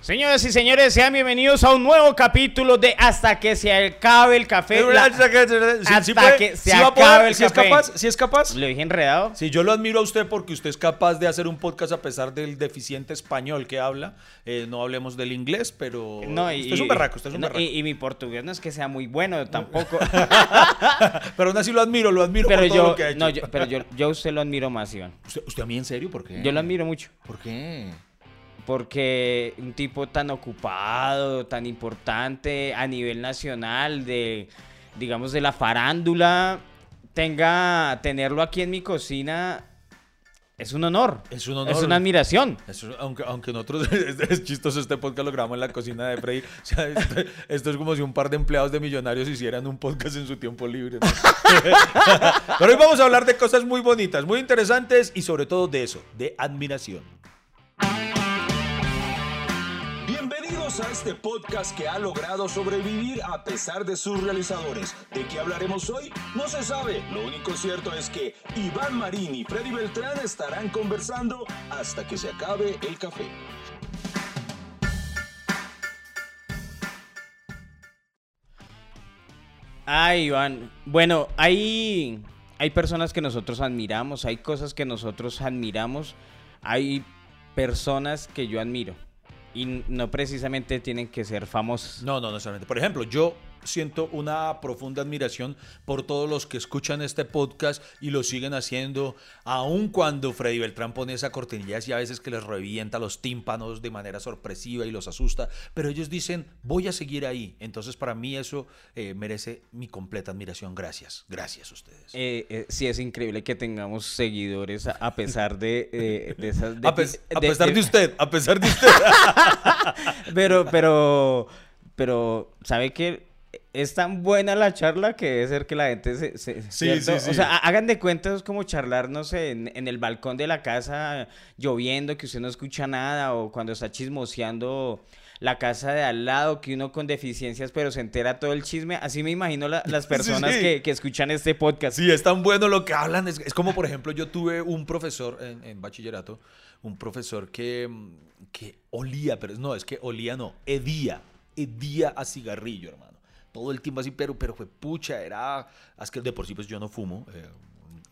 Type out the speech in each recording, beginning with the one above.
Señoras y señores, sean bienvenidos a un nuevo capítulo de Hasta que se acabe el café. La- hasta que, hasta que se acabe poder, el si es café. capaz, si es capaz. ¿Lo dije enredado? Sí, yo lo admiro a usted porque usted es capaz de hacer un podcast a pesar del deficiente español que habla. Eh, no hablemos del inglés, pero No, y, usted es un berraco, usted es un no, berraco. y, y mi portugués no es que sea muy bueno tampoco. pero aún así lo admiro, lo admiro pero por todo yo, lo que ha hecho. no, yo- pero yo, yo a usted lo admiro más, Iván. ¿Usted, usted a mí en serio? ¿Por qué? Yo lo admiro mucho. ¿Por qué? Porque un tipo tan ocupado, tan importante a nivel nacional, de, digamos, de la farándula, tenga, tenerlo aquí en mi cocina, es un honor. Es un honor. Es una admiración. Aunque, aunque nosotros, es, es chistoso este podcast, lo grabamos en la cocina de Freddy. O sea, esto, esto es como si un par de empleados de millonarios hicieran un podcast en su tiempo libre. ¿no? Pero hoy vamos a hablar de cosas muy bonitas, muy interesantes y sobre todo de eso, de admiración. A este podcast que ha logrado sobrevivir a pesar de sus realizadores. ¿De qué hablaremos hoy? No se sabe. Lo único cierto es que Iván Marín y Freddy Beltrán estarán conversando hasta que se acabe el café. Ay, Iván. Bueno, hay, hay personas que nosotros admiramos, hay cosas que nosotros admiramos, hay personas que yo admiro. Y no precisamente tienen que ser famosas. No, no, no necesariamente. Por ejemplo, yo siento una profunda admiración por todos los que escuchan este podcast y lo siguen haciendo, aun cuando Freddy Beltrán pone esa cortinilla y a veces que les revienta los tímpanos de manera sorpresiva y los asusta, pero ellos dicen, voy a seguir ahí. Entonces, para mí eso eh, merece mi completa admiración. Gracias, gracias a ustedes. Eh, eh, sí, es increíble que tengamos seguidores a, a pesar de, de esas... de- a, pesar de- de usted, a pesar de usted. Pero, pero, pero, ¿sabe qué? Es tan buena la charla que debe ser que la gente se... se- Sí, sí, sí. O sea, ha- hagan de cuenta, es como charlar, no sé, en, en el balcón de la casa lloviendo, que usted no escucha nada, o cuando está chismoseando la casa de al lado, que uno con deficiencias, pero se entera todo el chisme. Así me imagino la- las personas. Que, que escuchan este podcast. Sí, es tan bueno lo que hablan. Es, es como, por ejemplo, yo tuve un profesor en, en bachillerato, un profesor que, que olía, pero no, es que olía no, hedía, hedía a cigarrillo, hermano. Todo el tiempo así, pero, pero fue pucha, era, es de por sí pues yo no fumo, eh,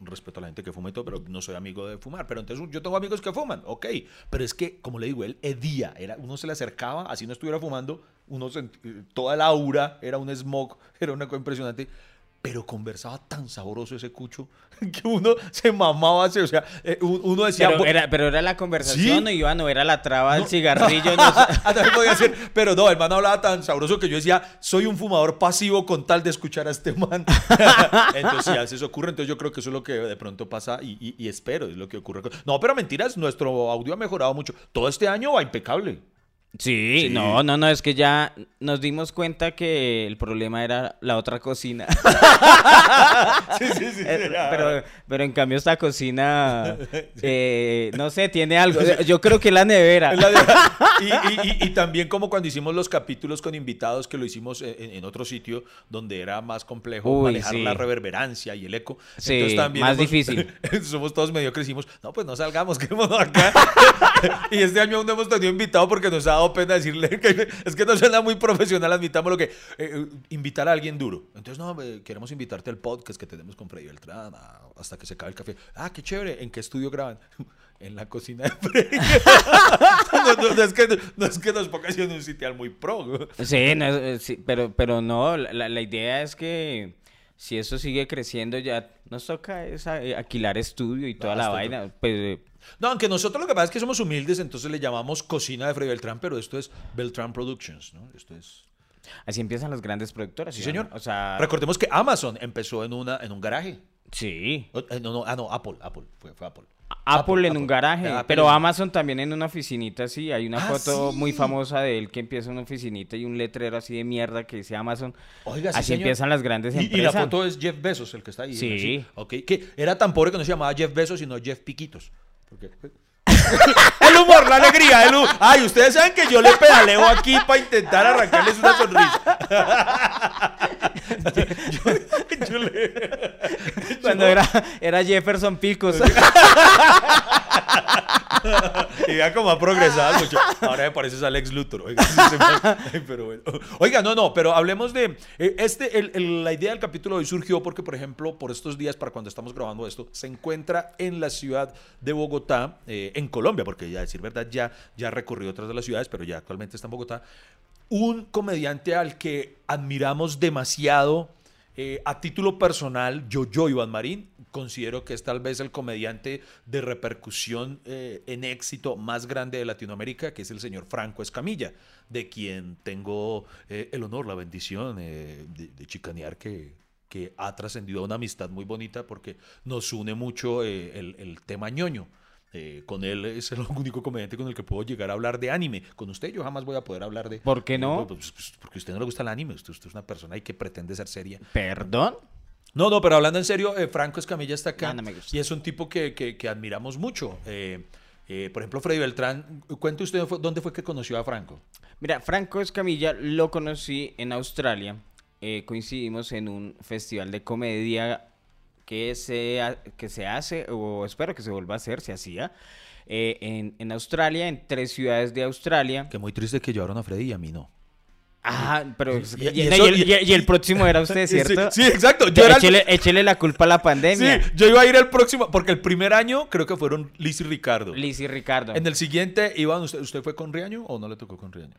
respeto a la gente que fuma y todo, pero no soy amigo de fumar. Pero entonces yo tengo amigos que fuman, ok. Pero es que, como le digo, él hedía, era, uno se le acercaba, así no estuviera fumando, uno eh, toda la aura era un smog, era una cosa impresionante. Pero conversaba tan sabroso ese cucho que uno se mamaba, o sea, eh, un- uno decía... Pero "Bu- era, pero era la conversación, ¿Sí? ¿no, Iván? ¿O era la traba del cigarrillo? no podía ser, pero no, el man hablaba tan sabroso que yo decía, soy un fumador pasivo con tal de escuchar a este man. entonces, sí, a veces ocurre, entonces yo creo que eso es lo que de pronto pasa y, y- y espero, es lo que ocurre. No, pero mentiras, nuestro audio ha mejorado mucho. Todo este año va impecable. Sí, Sí. no, no, no, es que ya nos dimos cuenta que el problema era la otra cocina. Sí, sí, sí. Eh, pero, pero en cambio esta cocina, eh, no sé, tiene algo. Yo creo que la nevera. Es la de- y, y- y- y también como cuando hicimos los capítulos con invitados, que lo hicimos en, en otro sitio donde era más complejo Uy, manejar sí. la reverberancia y el eco. Sí, más difícil. somos todos medio que decimos, no, pues no salgamos, quedémonos acá. y este año aún no hemos tenido invitado porque nos ha dado pena decirle que es que no suena muy profesional, admitamos lo que, eh, eh, invitar a alguien duro. Entonces, no, eh, queremos invitarte al podcast que tenemos con Freddy Beltrán a- hasta que se acabe el café. Ah, qué chévere. ¿En qué estudio graban? En la cocina de Freddy. no, no- no es que, no es que nos ponga en un sitial muy pro. Sí, sí, pero, pero no, la, la- idea es que si eso sigue creciendo ya nos toca es alquilar estudio y toda la vaina. Pues, No, aunque nosotros lo que pasa es que somos humildes, entonces le llamamos cocina de Freddy Beltrán, pero esto es Beltrán Productions, ¿no? Esto es... así empiezan las grandes productoras. Sí, señor. O sea, Recordemos que Amazon empezó en, una, en un garaje. sí. Eh, No, no, ah, no, Apple, Apple, fue, fue Apple. Apple, en un garaje, Ah, pero Amazon también en una oficinita, sí. Hay una Ah, foto muy famosa de él que empieza en una oficinita y un letrero así de mierda que dice Amazon. Oiga, así empiezan las grandes Y, y empresas. la foto es Jeff Bezos, el que está ahí. Sí. así, ok, que era tan pobre que no se llamaba Jeff Bezos, sino Jeff Piquitos. Porque- el humor, la alegría, el humor. Ay, ustedes saben que yo le pedaleo aquí para intentar arrancarles una sonrisa. yo, yo le- Cuando era, era Jefferson Picos. y vea cómo ha progresado el muchacho. Ahora me pareces Alex Luthor. Oiga, pero bueno. Oiga, no, no, pero hablemos de. eh, Este, el- el- la idea del capítulo hoy surgió porque, por ejemplo, por estos días, para cuando estamos grabando esto, se encuentra en la ciudad de Bogotá, eh, en Colombia, porque ya, decir verdad, ya, ya recorrió otras de las ciudades, pero ya actualmente está en Bogotá. Un comediante al que admiramos demasiado. Eh, a título personal, yo, yo, Iván Marín, considero que es tal vez el comediante de repercusión eh, en éxito más grande de Latinoamérica, que es el señor Franco Escamilla, de quien tengo eh, el honor, la bendición de, chicanear que, que ha trascendido a una amistad muy bonita porque nos une mucho el, el tema ñoño. Eh, con él es el único comediante con el que puedo llegar a hablar de anime. Con usted yo jamás voy a poder hablar de... ¿Por qué no? Pues, pues, porque a usted no le gusta el anime. Usted, usted es una persona que pretende ser seria. ¿Perdón? No, no, pero hablando en serio, eh, Franco Escamilla está acá. No, no. Y es un tipo que, que- que admiramos mucho. Eh, por ejemplo, Freddy Beltrán, cuente usted dónde fue que conoció a Franco. Mira, Franco Escamilla lo conocí en Australia. Eh, coincidimos en un festival de comedia que se, ha- que se hace, o espero que se vuelva a hacer, se hacía, eh, en, en Australia, en tres ciudades de Australia. Que muy triste que llevaron a Freddy y a mí no. Ah, pero... Y- Y, y no, eso- y el, próximo era usted, Sí, ¿cierto? Sí, exacto. Yo el- échele, la culpa a la Sí, pandemia. yo iba a ir el próximo, porque el primer año creo que fueron Liz y Ricardo. Liz y Ricardo. En el siguiente, Iván, ¿usted, ¿usted fue con Riaño o no le tocó con Riaño?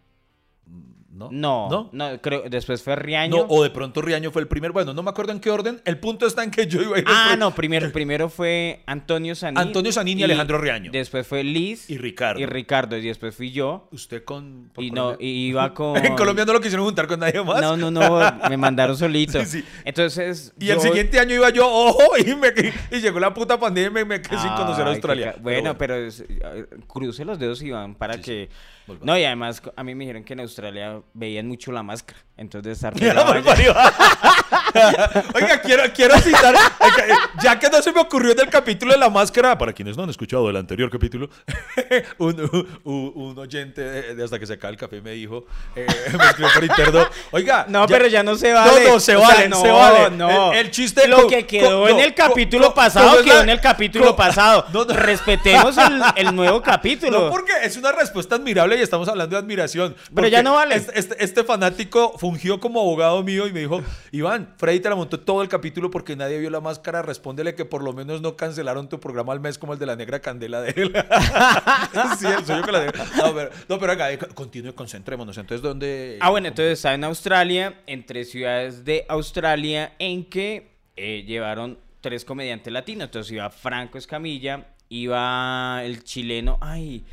¿No? No, ¿No? no, creo, después fue Riaño. No, o de pronto Riaño fue el primer. Bueno, no me acuerdo en qué orden. El punto está en que yo iba a ir. Ah, no, primero, primero fue Antonio Sanín. Antonio Sanín y Alejandro Riaño. Después fue Liz. Y Ricardo. Y Ricardo, y después fui yo. Usted con. Y no, y iba con... En Colombia no lo quisieron juntar con nadie más. No, no, no, me mandaron solito. Sí, sí. Entonces... Y el siguiente año iba yo, ojo, y, me, y llegó la puta pandemia y me, me quedé sin conocer a Australia. Bueno, pero, es- eh, cruce los dedos, Iván, para Sí, que... No, y además a mí me dijeron que en Australia veían mucho la máscara. Entonces. Oiga, quiero, quiero citar, eh, ya que no se me ocurrió del capítulo de la máscara, para quienes no han escuchado el anterior capítulo, un, un- un oyente de, de hasta que se acaba el café me dijo, eh, me escribió por interno, oiga. No, pero ya no se vale. No, no, se O sea, vale, no, se vale. no. El, el chiste. Lo que quedó en el capítulo pasado ¿cómo es quedó en el capítulo pasado. Respetemos el, el nuevo capítulo. No, porque es una respuesta admirable y estamos hablando de admiración. Pero ya no vale. Este, este- este fanático fungió como abogado mío y me dijo, Iván, Freddy te la montó todo el capítulo porque nadie vio la máscara, respóndele que por lo menos no cancelaron tu programa al mes como el de la negra candela de él. sí, el suyo con la negra. No, pero, no, pero acá, continúe, concentrémonos. Entonces, ¿dónde...? Ah, bueno, entonces estaba en Australia, en tres ciudades de Australia, en que eh, llevaron tres comediantes latinos. Entonces iba Franco Escamilla, iba el chileno, ay,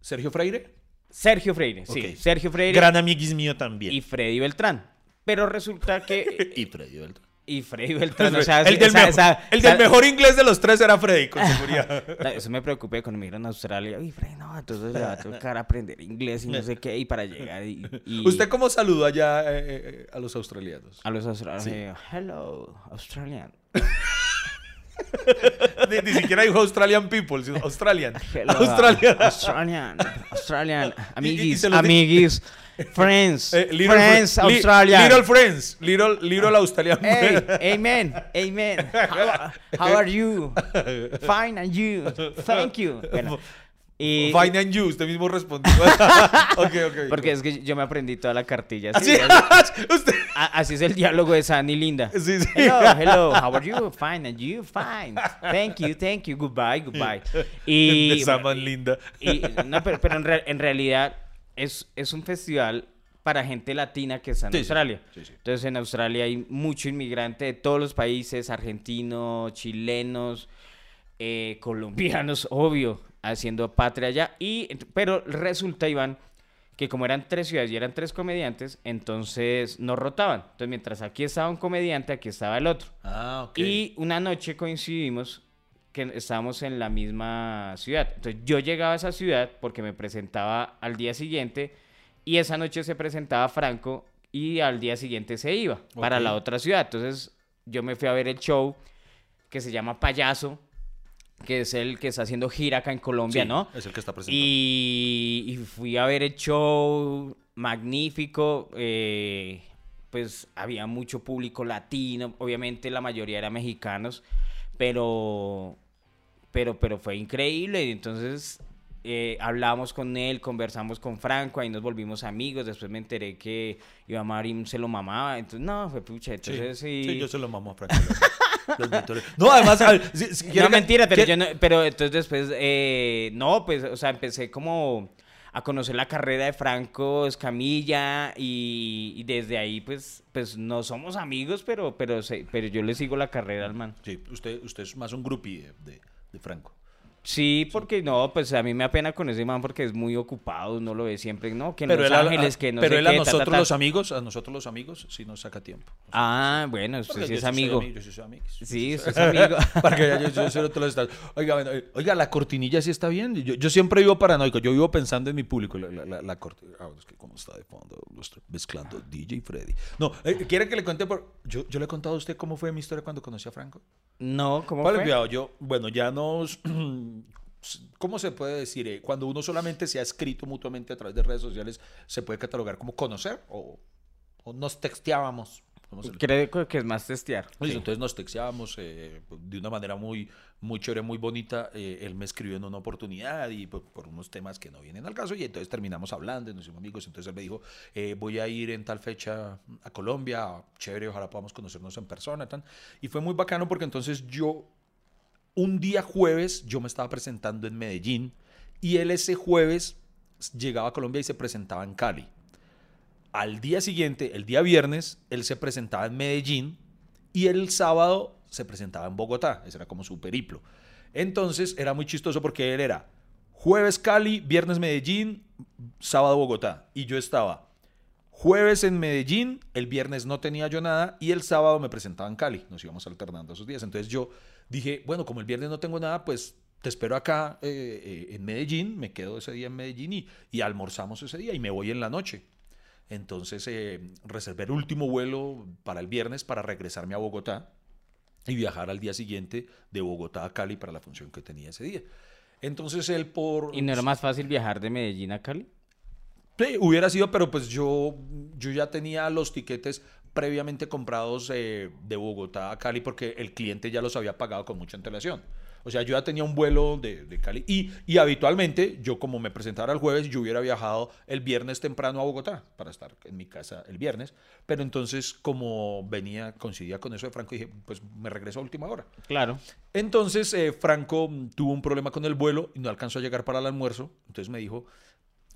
¿Sergio Freire? Sergio Freire, sí. Sergio Freire Gran amiguis mío también. y Freddy Beltrán. Pero resulta que... Y Freddy Beltrán. y Freddy Beltrán, o sea, el del, esa- mejor, esa- el esa- del mejor inglés de los tres era Freddy, con seguridad. Eso me preocupé cuando me dieron a Australia. Uy, Freddy, no, entonces le va a tocar aprender inglés y no sé qué, y para llegar y... y- ¿Usted cómo saludó allá eh, eh, a los australianos? A los australianos, eh, hello, Australian. Ni, ni siquiera dijo Australian people, sino Australian. Hello, Australian. Australian. Australian. Y- y Amiguis, amiguis. Friends. Eh, little friends, li- Australian. Little friends. Little, little Australian. Hey, amen, amen. How, how are you? Fine, and you? Thank you. Bueno, y, Fine and you, usted mismo respondió. porque es que yo me aprendí toda la cartilla. Así, sí, así, usted. a- así es el diálogo de San y Linda. Sí, sí. Hello, hello, how are you? Fine, and you? Fine. Thank you, thank you. Goodbye, goodbye. Y, De Saman Linda. y- no, pero, pero en, re- en realidad es, es un festival para gente latina que está en sí. Australia. Sí, sí. Entonces en Australia hay mucho inmigrante de todos los países, argentinos, chilenos, eh, colombianos, obvio, haciendo patria allá. Y, pero resulta, Iván, que como eran tres ciudades y eran tres comediantes, entonces no rotaban. Entonces mientras aquí estaba un comediante, aquí estaba el otro. Ah, ok. Y una noche coincidimos que estábamos en la misma ciudad. Entonces yo llegaba a esa ciudad porque me presentaba al día siguiente y esa noche se presentaba Franco y al día siguiente se iba para la otra ciudad. Entonces yo me fui a ver el show que se llama Payaso, que es el que está haciendo gira acá en Colombia, Sí, ¿no? Es el que está presentando. Y, y fui a ver el show magnífico. eh, pues había mucho público latino. Obviamente la mayoría eran mexicanos. Pero. Pero, pero fue increíble. y Entonces eh, hablamos con él, conversamos con Franco, ahí nos volvimos amigos, después me enteré que Iván Marín se lo mamaba, entonces no, fue pucha, entonces sí. Sí, yo se lo mamo a Franco. Los no, además, a ver, si- si No, mentira, pero quiere- yo no, pero entonces después, eh, no, pues, o sea, empecé como a conocer la carrera de Franco Escamilla y, y desde ahí, pues, pues no somos amigos, pero, pero, pero yo le sigo la carrera al man. Sí, usted, usted es más un groupie de, de- de Franco. Sí, porque no, pues a mí me apena con ese man porque es muy ocupado, uno lo ve siempre, ¿no? Que en Pero Los Ángeles, a- que no pero sé él a qué, ta, ta, nosotros ta. los amigos, a nosotros los amigos, sí nos saca tiempo. Ah, bueno, usted sí es amigo. ami- Yo sí soy amigo. Sí, usted es amigo. Para que yo, yo soy otro estado. Oiga, bueno, eh, oiga, la cortinilla sí está bien. Yo, yo siempre vivo paranoico. Yo vivo pensando en mi público. La, la, la, la corti- ah, es que como está de fondo, lo estoy mezclando DJ Freddy. No, eh, ¿quiere que le cuente por.? Yo, yo le he contado a usted cómo fue mi historia cuando conocí a Franco. No, ¿cómo Vale, fue? cuidado, yo, bueno, ya nos. ¿Cómo se puede decir? eh? Cuando uno solamente se ha escrito mutuamente a través de redes sociales, ¿se puede catalogar como conocer o, o nos texteábamos? ¿Cómo se le- Creo que es más testear. Sí. Entonces nos texteábamos eh, de una manera muy, muy chévere, muy bonita. Eh, él me escribió en una oportunidad y por, por unos temas que no vienen al caso y entonces terminamos hablando y nos hicimos amigos. Entonces él me dijo, eh, voy a ir en tal fecha a Colombia, chévere, ojalá podamos conocernos en persona. Tan. Y fue muy bacano porque entonces yo, un día jueves, yo me estaba presentando en Medellín y él ese jueves llegaba a Colombia y se presentaba en Cali. Al día siguiente, el día viernes, él se presentaba en Medellín y el sábado se presentaba en Bogotá. Ese era como su periplo. Entonces era muy chistoso porque él era jueves Cali, viernes Medellín, sábado Bogotá. Y yo estaba jueves en Medellín, el viernes no tenía yo nada y el sábado me presentaba en Cali. Nos íbamos alternando esos días. Entonces yo dije, bueno, como el viernes no tengo nada, pues te espero acá eh, eh, en Medellín, me quedo ese día en Medellín y, y almorzamos ese día y me voy en la noche. Entonces eh, reservé el último vuelo para el viernes para regresarme a Bogotá y viajar al día siguiente de Bogotá a Cali para la función que tenía ese día. Entonces él por... ¿Y no era más fácil viajar de Medellín a Cali? Sí, hubiera sido, pero pues yo, yo ya tenía los tiquetes previamente comprados eh, de Bogotá a Cali porque el cliente ya los había pagado con mucha antelación. O sea, yo ya tenía un vuelo de, de Cali y, y habitualmente yo como me presentara el jueves, yo hubiera viajado el viernes temprano a Bogotá para estar en mi casa el viernes. Pero entonces como venía, coincidía con eso de Franco, dije, pues me regreso a última hora. Claro. Entonces eh, Franco mm, tuvo un problema con el vuelo y no alcanzó a llegar para el almuerzo. Entonces me dijo,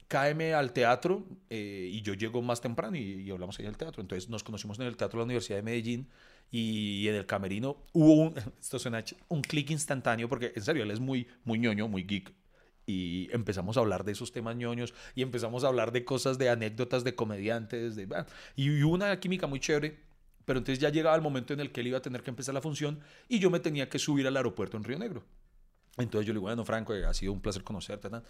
cáeme al teatro eh, y yo llego más temprano y, y hablamos ahí al teatro. Entonces nos conocimos en el Teatro de la Universidad de Medellín y en el camerino hubo un, esto suena un clic instantáneo porque en serio él es muy, muy ñoño, muy geek. Y empezamos a hablar de esos temas ñoños y empezamos a hablar de cosas, de anécdotas de comediantes. De, y hubo una química muy chévere. Pero entonces ya llegaba el momento en el que él iba a tener que empezar la función y yo me tenía que subir al aeropuerto en Río Negro. Entonces yo le digo, bueno, Franco, eh, ha sido un placer conocerte. tal.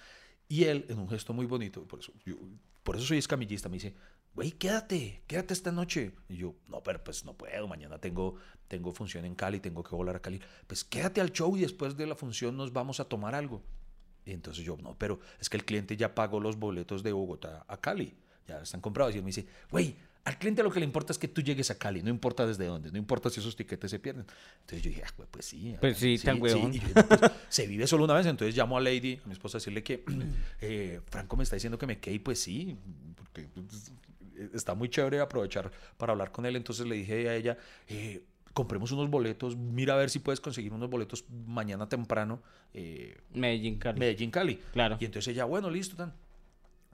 Y él, en un gesto muy bonito, por eso, yo, por eso soy escamillista, me dice, güey, quédate, quédate esta noche. Y yo, no, pero pues no puedo, mañana tengo, tengo función en Cali, tengo que volar a Cali. Pues quédate al show y después de la función nos vamos a tomar algo. Y entonces yo, no, pero es que el cliente ya pagó los boletos de Bogotá a Cali, ya están comprados. Y él me dice, güey, al cliente lo que le importa es que tú llegues a Cali, no importa desde dónde, no importa si esos tiquetes se pierden. Entonces yo dije, ah, pues sí. Pues sí, tan huevón. Yo, pues, se vive solo una vez, entonces llamo a Lady, a mi esposa, a decirle que eh, Franco me está diciendo que me quede y pues sí, porque pues, está muy chévere aprovechar para hablar con él. Entonces le dije a ella, eh, compremos unos boletos, mira a ver si puedes conseguir unos boletos mañana temprano, eh, Medellín, Cali. Medellín, Cali. Claro. Y entonces ella, bueno, listo, tan.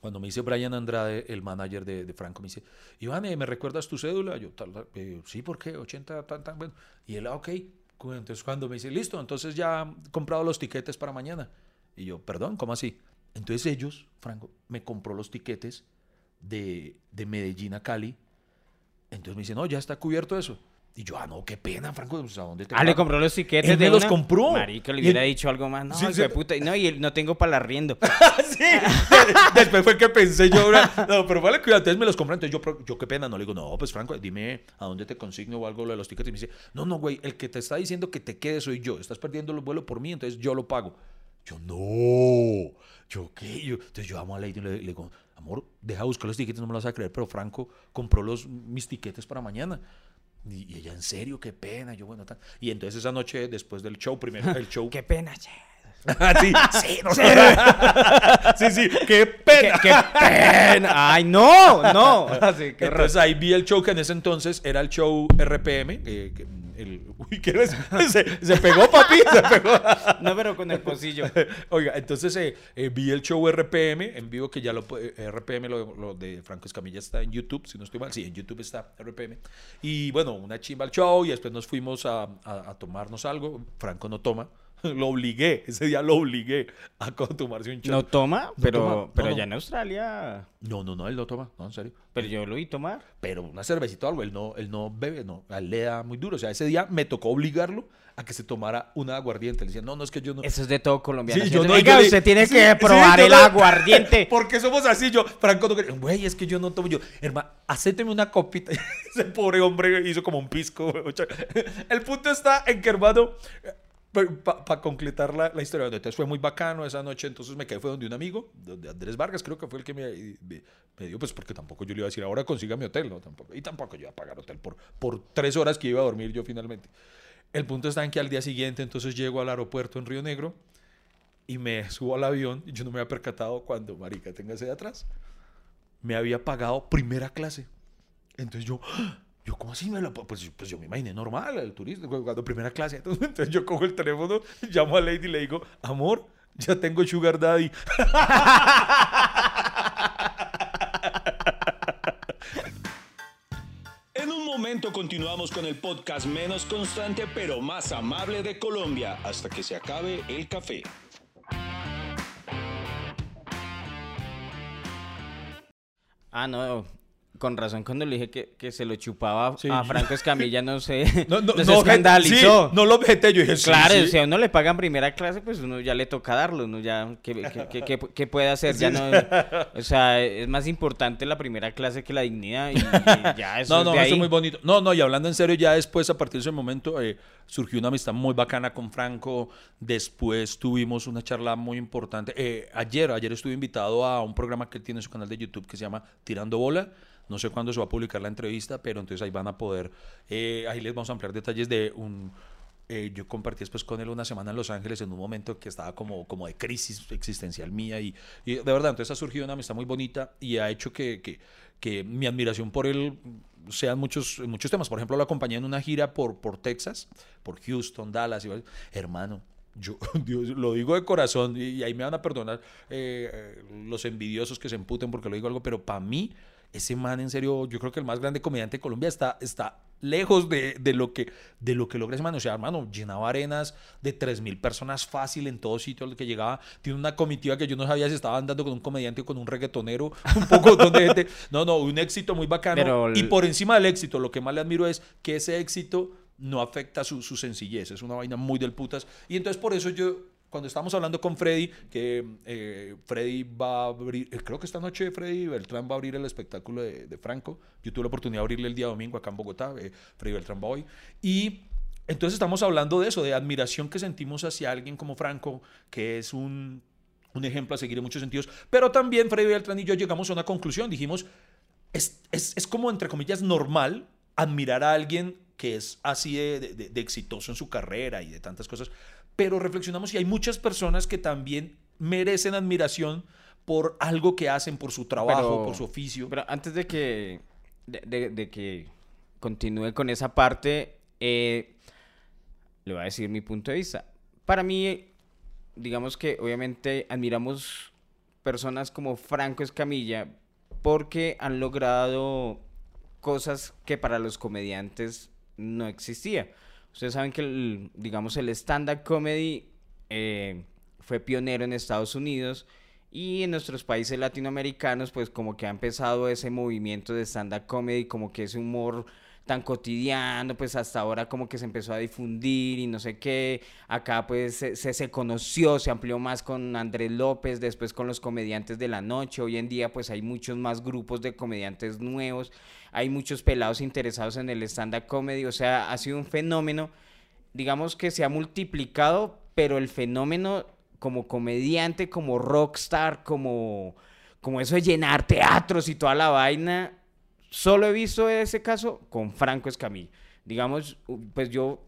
Cuando me dice Brian Andrade, el manager de, de Franco, me dice, Iván, ¿me recuerdas tu cédula? Yo, tal, eh, sí, ¿por qué? 80, tan, tan, bueno. Y él, ah, ok. Entonces cuando me dice, listo, entonces ya he comprado los tiquetes para mañana. Y yo, perdón, ¿cómo así? Entonces ellos, Franco, me compró los tiquetes de, de Medellín a Cali. Entonces me dice, no, ya está cubierto eso. Y yo, ah, no, qué pena, Franco, pues, ¿a dónde te Ah, le pago?" compró los tiquetes Él de me los una? compró. Marica, le Y hubiera él- dicho algo más. No, Sí, sí. puta. No, y él, no tengo para el arriendo. sí. Después fue que pensé yo, no, pero vale, cuidado, entonces me los compré, entonces yo, yo qué pena, no le digo, no, pues Franco, dime a dónde te consigno o algo lo de los tickets. Y me dice, no, no, güey, el que te está diciendo que te quedes soy yo, estás perdiendo el vuelo por mí, entonces yo lo pago. Yo, no, yo qué, yo, entonces yo amo a Lady y le, le digo, amor, deja buscar los tickets, no me lo vas a creer, pero Franco compró los, mis tiquetes para mañana. Y, y ella, en serio, qué pena, yo, bueno, tal. Y entonces esa noche, después del show, primero el show, Qué pena, che. sí, sí, no sé. sí, sí, qué pena. ¡Qué, qué pena! ¡Ay, no! ¡No! Así, qué Entonces ahí vi el show que en ese entonces era el show RPM. eh, que, el, uy, ¿qué es? Se, se pegó, papi, se pegó. No, pero con el pocillo. Oiga, entonces eh, eh, vi el show RPM en vivo, que ya lo eh, RPM, lo, lo de Franco Escamilla está en YouTube, si no estoy mal. Sí, en YouTube está RPM. Y bueno, una chimba al show y después nos fuimos a, a- a tomarnos algo. Franco no toma. Lo obligué, ese día lo obligué a tomarse un shot. ¿No toma? No Pero, toma, no, pero no. ya en Australia... No, no, no, él no toma, no, en serio. Pero yo lo vi tomar. Pero una cervecita o algo, él no, él no bebe, no, él le da muy duro. O sea, ese día me tocó obligarlo a que se tomara una aguardiente. Le decía, no, no, es que yo no. Eso es de todo colombiano. Sí, yo no, Venga, yo le- usted tiene sí, que probar el aguardiente. Porque somos así, yo, Franco, no güey, es que yo no tomo, yo, hermano, acépteme una copita. Ese pobre hombre hizo como un pisco. güey, El punto está en que, hermano, para concretar la, la historia, entonces fue muy bacano esa noche, entonces me quedé, fue donde un amigo, donde Andrés Vargas, creo que fue el que me, me, me dio, pues porque tampoco yo le iba a decir, ahora consiga mi hotel, no, tampoco, y tampoco yo iba a pagar hotel por, por tres horas que iba a dormir yo finalmente. El punto está en que al día siguiente, entonces llego al aeropuerto en Río Negro, y me subo al avión y yo no me había percatado cuando, marica, téngase de atrás, me había pagado primera clase. Entonces yo, ¡ah! Yo ¿cómo así me lo pa-?" pues, pues yo me imaginé normal, el turista, cu- cuando primera clase. Entonces, entonces yo cojo el teléfono, llamo a Lady y le digo, amor, ya tengo Sugar Daddy. En un momento continuamos con el podcast menos constante pero más amable de Colombia hasta que se acabe el café. Ah, no. Con razón, cuando le dije que, que se lo chupaba Sí, a Franco Escamilla, no sé. No, no, no, escandalizó. sí, no lo objeté, yo dije, Claro, sí. si a uno le pagan primera clase, pues uno ya le toca darlo, uno ya, ¿qué, qué- qué- qué- puede hacer? Ya no, o sea, es más importante la primera clase que la dignidad y, y ya eso No, es no, de eso ahí. es muy bonito. No, no, y hablando en serio, ya después, a partir de ese momento, eh, surgió una amistad muy bacana con Franco. Después tuvimos una charla muy importante. Eh, ayer, ayer estuve invitado a un programa que él tiene en su canal de YouTube que se llama Tirando Bola. No sé cuándo se va a publicar la entrevista, pero entonces ahí van a poder, eh, ahí les vamos a ampliar detalles de un... eh, yo compartí después con él una semana en Los Ángeles en un momento que estaba como, como de crisis existencial mía y, de verdad, entonces ha surgido una amistad muy bonita y ha hecho que, que, que mi admiración por él sean muchos, muchos temas. Por ejemplo, lo acompañé en una gira por, por Texas, por Houston, Dallas y. Hermano, yo Dios, lo digo de corazón y, ahí me van a perdonar eh, los envidiosos que se emputen porque lo digo algo, pero para mí ese man en serio, yo creo que el más grande comediante de Colombia está, está lejos de, de lo que, de lo que logra ese man. O sea, hermano, llenaba arenas de 3.000 personas fácil en todo sitio al que llegaba. Tiene una comitiva que yo no sabía si estaba andando con un comediante o con un reggaetonero, un poco de gente. No, no, un éxito muy bacano. Pero el- Y por encima del éxito, lo que más le admiro es que ese éxito no afecta su, su sencillez. Es una vaina muy del putas. Y entonces por eso yo cuando estábamos hablando con Freddy, que eh, Freddy va a abrir, eh, creo que esta noche Freddy Beltrán va a abrir el espectáculo de, de Franco. Yo tuve la oportunidad de abrirle el día domingo acá en Bogotá, eh, Freddy Beltrán va hoy. Y entonces estamos hablando de eso, de admiración que sentimos hacia alguien como Franco, que es un, un ejemplo a seguir en muchos sentidos. Pero también Freddy Beltrán y yo llegamos a una conclusión, dijimos, es, es, es como, entre comillas, normal admirar a alguien que es así de, de- de exitoso en su carrera y de tantas cosas, pero reflexionamos y hay muchas personas que también merecen admiración por algo que hacen, por su trabajo, Pero- por su oficio. Pero antes de que, de, de- de que continúe con esa parte, eh, le voy a decir mi punto de vista. Para mí, digamos que obviamente admiramos personas como Franco Escamilla porque han logrado cosas que para los comediantes no existía. Ustedes saben que, el, digamos, el stand-up comedy eh, fue pionero en Estados Unidos y en nuestros países latinoamericanos, pues como que ha empezado ese movimiento de stand-up comedy, como que ese humor tan cotidiano, pues hasta ahora como que se empezó a difundir y no sé qué. Acá pues se, se, se conoció, se amplió más con Andrés López, después con los comediantes de la noche. Hoy en día pues hay muchos más grupos de comediantes nuevos, hay muchos pelados interesados en el stand-up comedy, o sea, ha sido un fenómeno, digamos que se ha multiplicado, pero el fenómeno como comediante, como rockstar, como, como eso de llenar teatros y toda la vaina, solo he visto ese caso con Franco Escamilla. Digamos, pues yo,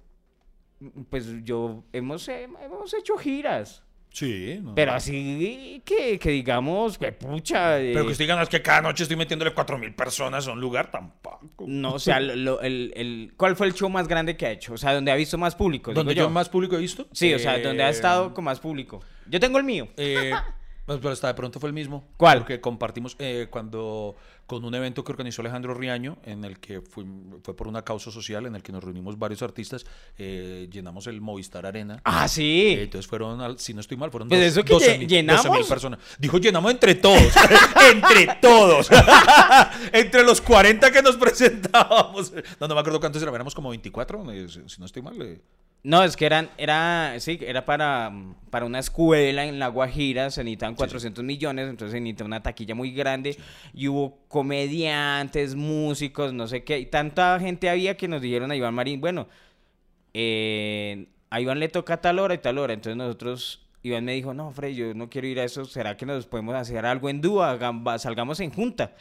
pues yo, hemos, hemos hecho giras. Sí. no. Pero así que, que digamos, que pucha. eh, Pero que usted digan, es que cada noche estoy metiéndole 4 mil personas a un lugar, tampoco. No, o sea, lo- el, el- ¿cuál fue el show más grande que ha hecho? O sea, donde ha visto más público. ¿Donde yo más público he visto? Sí, o sea, donde ha Eh, estado con más público. Yo tengo el mío. Eh, pero hasta de pronto fue el mismo. ¿Cuál? Porque compartimos eh, cuando con un evento que organizó Alejandro Riaño, en el que fue, fue por una causa social, en el que nos reunimos varios artistas, eh, llenamos el Movistar Arena. Ah, sí. Eh, Entonces fueron, al- si no estoy mal, fueron Pues dos- eso que 12 lle- mil- llenamos. 12 mil personas. Dijo llenamos entre todos. entre todos. entre los 40 que nos presentábamos. No, no me acuerdo cuántos eran. Éramos como 24, eh, si si no estoy mal. No, es que eran, era, sí, era para, para una escuela en La Guajira, se necesitaban 400 millones, entonces se necesitaba una taquilla muy grande y hubo comediantes, músicos, no sé qué, y tanta gente había que nos dijeron a Iván Marín, bueno, eh, a Iván le toca tal hora y tal hora, entonces nosotros, Iván me dijo, no, Fred, yo no quiero ir a eso, ¿será que nos podemos hacer algo en dúo? Salgamos en junta.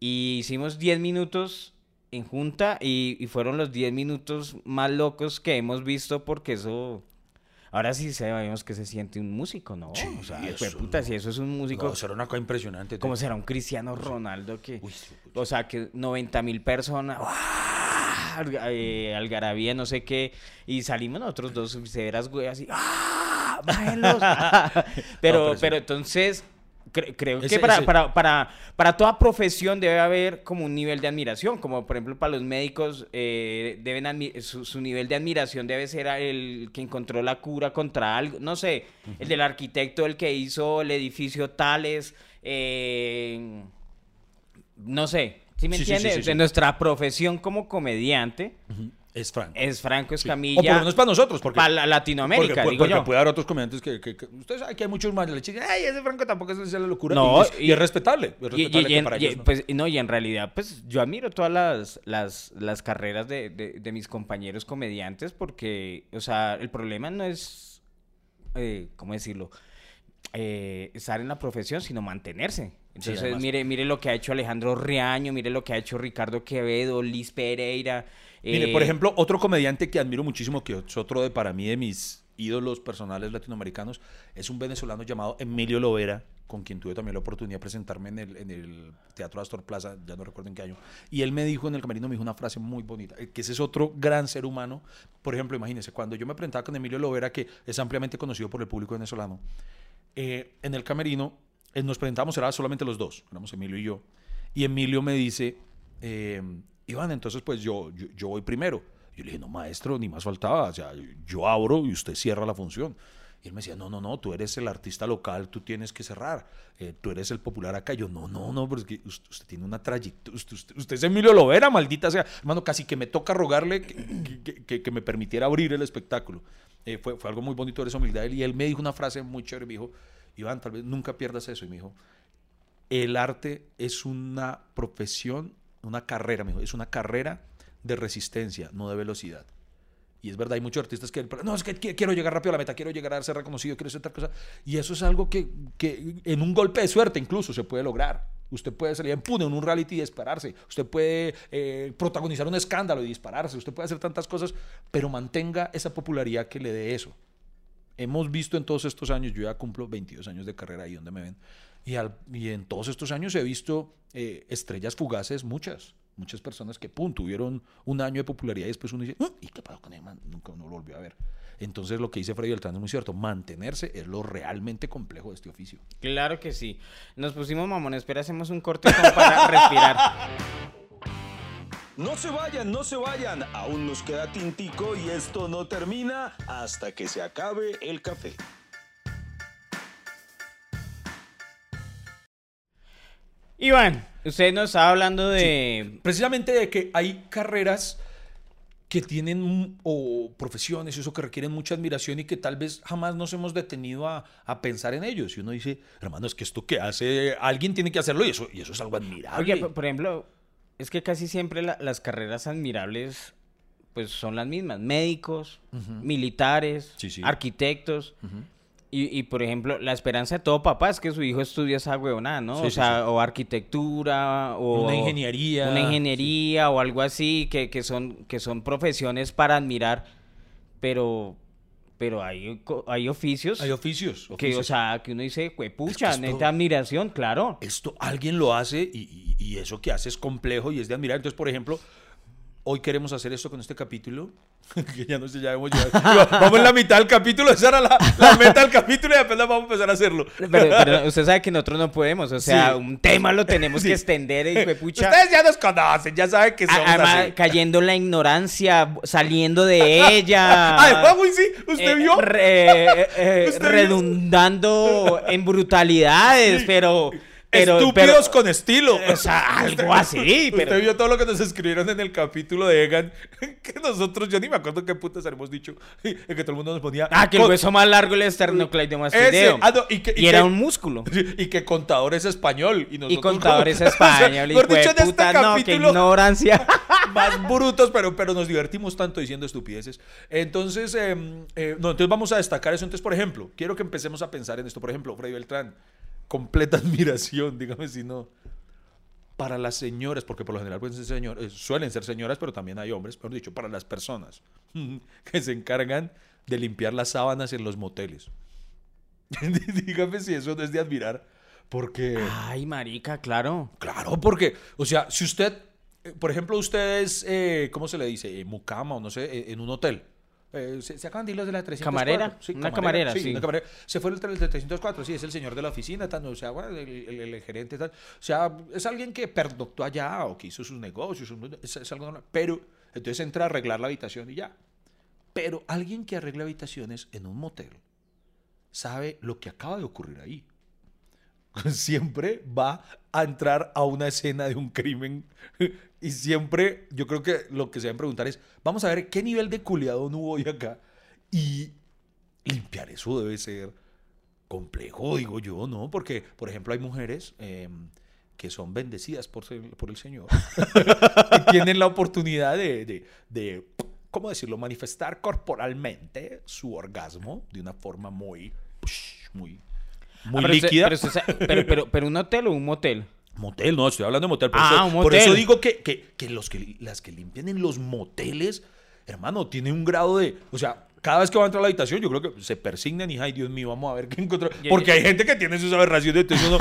Y hicimos 10 minutos en junta y, y fueron los 10 minutos más locos que hemos visto porque eso... Ahora sí sabemos que se siente un músico, ¿no? Sí, o sea, eso- puta, si eso es un músico, eso era una cosa impresionante. ¿cómo será un Cristiano Ronaldo que... Uy, sí, O sea, que 90 mil personas, ¡ah! eh, algarabía, no sé qué, y salimos nosotros dos severas, güey, así, ¡ah! Pero, No, pero pero entonces, cre- creo Ese- que para, ese- para, para, para toda profesión debe haber como un nivel de admiración, como por ejemplo para los médicos, eh, deben su, su nivel de admiración debe ser el que encontró la cura contra algo, no sé, el del arquitecto, el que hizo el edificio Tales, eh, no sé, ¿sí me Sí, entiendes? sí, sí. De nuestra profesión como comediante Es Franco. es Franco O Escamilla. por lo menos para nosotros, porque, para la- Latinoamérica, porque, digo porque yo. puede haber otros comediantes que, que, que- ustedes saben que hay muchos más le dicen, ay, ese Franco tampoco es la locura. No, y, es, y y- es respetable. Es y- respetable y en, para ellos no. pues, no, y en realidad, pues yo admiro todas las, las, las carreras de, de- de mis compañeros comediantes porque, o sea, el problema no es, eh, ¿cómo decirlo? Eh, estar en la profesión, sino mantenerse. Entonces, mire, mire lo que ha hecho Alejandro Riaño, mire lo que ha hecho Ricardo Quevedo, Liz Pereira. Mire, eh, por ejemplo, otro comediante que admiro muchísimo, que es otro de para mí de mis ídolos personales latinoamericanos, es un venezolano llamado Emilio Lovera, con quien tuve también la oportunidad de presentarme en el, en el Teatro Astor Plaza, ya no recuerdo en qué año. Y él me dijo en el camerino, me dijo una frase muy bonita, eh, que ese es otro gran ser humano. Por ejemplo, imagínense, cuando yo me presentaba con Emilio Lovera, que es ampliamente conocido por el público venezolano, eh, en el camerino eh, nos presentamos, era solamente los dos, éramos Emilio y yo. Y Emilio me dice, eh, Iván, entonces pues yo, yo, voy primero. Yo le dije, no, maestro, ni más faltaba, o sea, yo abro y usted cierra la función. Y él me decía, no, no, no, tú eres el artista local, tú tienes que cerrar, eh, tú eres el popular acá. Yo, no, no, no, porque usted, usted tiene una trayectoria, usted, es Emilio Lovera, maldita sea. Hermano, casi que me toca rogarle que, que- me permitiera abrir el espectáculo. Eh, fue, fue algo muy bonito de esa humildad. Y él me dijo una frase muy chévere, me dijo, Iván, tal vez nunca pierdas eso. Y me dijo, el arte es una profesión, una carrera, me es una carrera de resistencia, no de velocidad. Y es verdad, hay muchos artistas que, no, es que qui- quiero llegar rápido a la meta, quiero llegar a ser reconocido, quiero ser tal cosa. Y eso es algo que, que en un golpe de suerte incluso se puede lograr. Usted puede salir en pune en un reality y dispararse. Usted puede eh, protagonizar un escándalo y dispararse. Usted puede hacer tantas cosas, pero mantenga esa popularidad que le dé eso. Hemos visto en todos estos años, yo ya cumplo 22 años de carrera ahí donde me ven, y, al- y en todos estos años he visto eh, estrellas fugaces, muchas, muchas personas que, pum, tuvieron un año de popularidad y después uno dice, "Ah, ¿y qué pasó con ese man? Nunca uno lo volvió a ver. Entonces lo que dice Freddy Beltrán es muy cierto, mantenerse es lo realmente complejo de este oficio. Claro que sí. Nos pusimos mamón, espera, hacemos un corte para respirar. No se vayan, no se vayan. Aún nos queda tintico y esto no termina hasta que se acabe el café. Iván, usted nos estaba hablando de... Precisamente de que hay carreras que tienen o profesiones eso que requieren mucha admiración y que tal vez jamás nos hemos detenido a, a pensar en ellos. Y uno dice, hermano, es que esto que hace alguien tiene que hacerlo y eso, y eso es algo admirable. Oye, por ejemplo, es que casi siempre la- las carreras admirables pues son las mismas. Médicos, militares, Sí, sí. arquitectos. Y, y, por ejemplo, la esperanza de todo papá es que su hijo estudie esa huevonada, ¿no? Sí, o sea, sí. o arquitectura, o... Una ingeniería. Una ingeniería o algo así, que, que son, que son profesiones para admirar, pero pero hay, hay oficios Hay oficios. que, o oficios. sea, que uno dice, pucha, esto- neta admiración, claro. esto alguien lo hace y, y- y eso que hace es complejo y es de admirar. Entonces, por ejemplo, hoy queremos hacer esto con este capítulo. que ya no sé, ya hemos llegado. Vamos en la mitad del capítulo, esa era la, la meta del capítulo y apenas vamos a empezar a hacerlo. Pero, pero usted sabe que nosotros no podemos, o sea, Sí. un tema lo tenemos Sí. que extender y pucha. Ustedes ya nos conocen, ya saben que somos Además, así. cayendo en la ignorancia, saliendo de ella. Uy, sí, ¿usted eh, vio? re- eh, eh, ¿Usted vio? redundando en brutalidades, Sí. pero, pero Estúpidos pero- con estilo. o sea, algo así, pero Usted vio todo lo que nos escribieron en el capítulo de Egan, que nosotros, yo ni me acuerdo qué putas hemos dicho, en que todo el mundo nos ponía... ah, que el hueso más largo el esternocleidomastoideo. ah, no, y que- y, y era un músculo. Y que contador es español. Y, Y contador es español, y mejor dicho, en este puta, no, qué ignorancia. más brutos, pero, pero nos divertimos tanto diciendo estupideces. Entonces, em, eh, no, entonces vamos a destacar eso. Entonces, por ejemplo, quiero que empecemos a pensar en esto. Por ejemplo, Freddy Beltrán, completa admiración, dígame si no. Para las señoras, porque por lo general pueden ser señor- eh, suelen ser señoras, pero también hay hombres, mejor dicho, para las personas que se encargan de limpiar las sábanas en los moteles. dígame si eso no es de admirar, porque... Ay, marica, claro. Claro, porque, o sea, si usted, eh, por ejemplo, usted es, eh, ¿cómo se le dice? Eh, mucama o no sé, eh, en un hotel. Eh, ¿se, se acaban de ir los de la 304? Camarera, una camarera, sí. una camarera. Se fue el, del 304, sí, es el señor de la oficina, tal, o sea, bueno, el, el- el gerente, tal. O sea, es alguien que pernoctó allá o que hizo sus negocios, es, es algo normal. Pero, entonces entra a arreglar la habitación y ya. Pero alguien que arregla habitaciones en un motel sabe lo que acaba de ocurrir ahí siempre va a entrar a una escena de un crimen y siempre yo creo que lo que se deben preguntar es, vamos a ver qué nivel de culiadón hubo hoy acá y limpiar eso debe ser complejo, digo yo, ¿no? Porque, por ejemplo, hay mujeres eh, que son bendecidas por, por el Señor y tienen la oportunidad de, de, de, ¿cómo decirlo?, manifestar corporalmente su orgasmo de una forma muy, muy, muy Ah, pero usted- líquida. pero, usted pero, pero, pero un hotel o un motel. Motel, no, estoy hablando de motel. Por, Ah, eso, un por motel. eso digo que, que, que los que las que limpian en los moteles, hermano, tiene un grado de. O sea, cada vez que va a entrar a la habitación, yo creo que se persignan y, ay, Dios mío, vamos a ver qué encontró. Ya, Porque hay gente que tiene sus aberraciones. Entonces uno-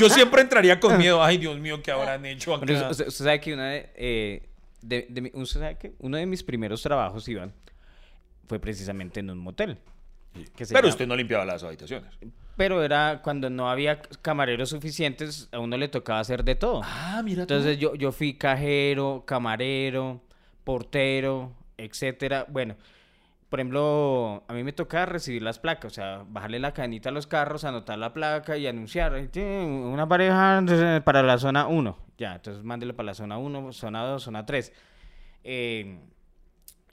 yo siempre entraría con miedo, ay, Dios mío, ¿qué habrán hecho Pero usted, usted sabe que una de, eh, de- de mi- usted sabe que uno de mis primeros trabajos, Iván, fue precisamente en un motel. Pero llama- usted no limpiaba las habitaciones. Pero era cuando no había camareros suficientes, a uno le tocaba hacer de todo. Ah, mira. tú. Entonces yo, yo fui cajero, camarero, portero, etcétera. Bueno, por ejemplo, a mí me tocaba recibir las placas, o sea, bajarle la cadenita a los carros, anotar la placa y anunciar, eh, "Tiene una pareja para la zona 1. Ya, entonces mándelo para la zona 1, zona 2, zona 3. Eh,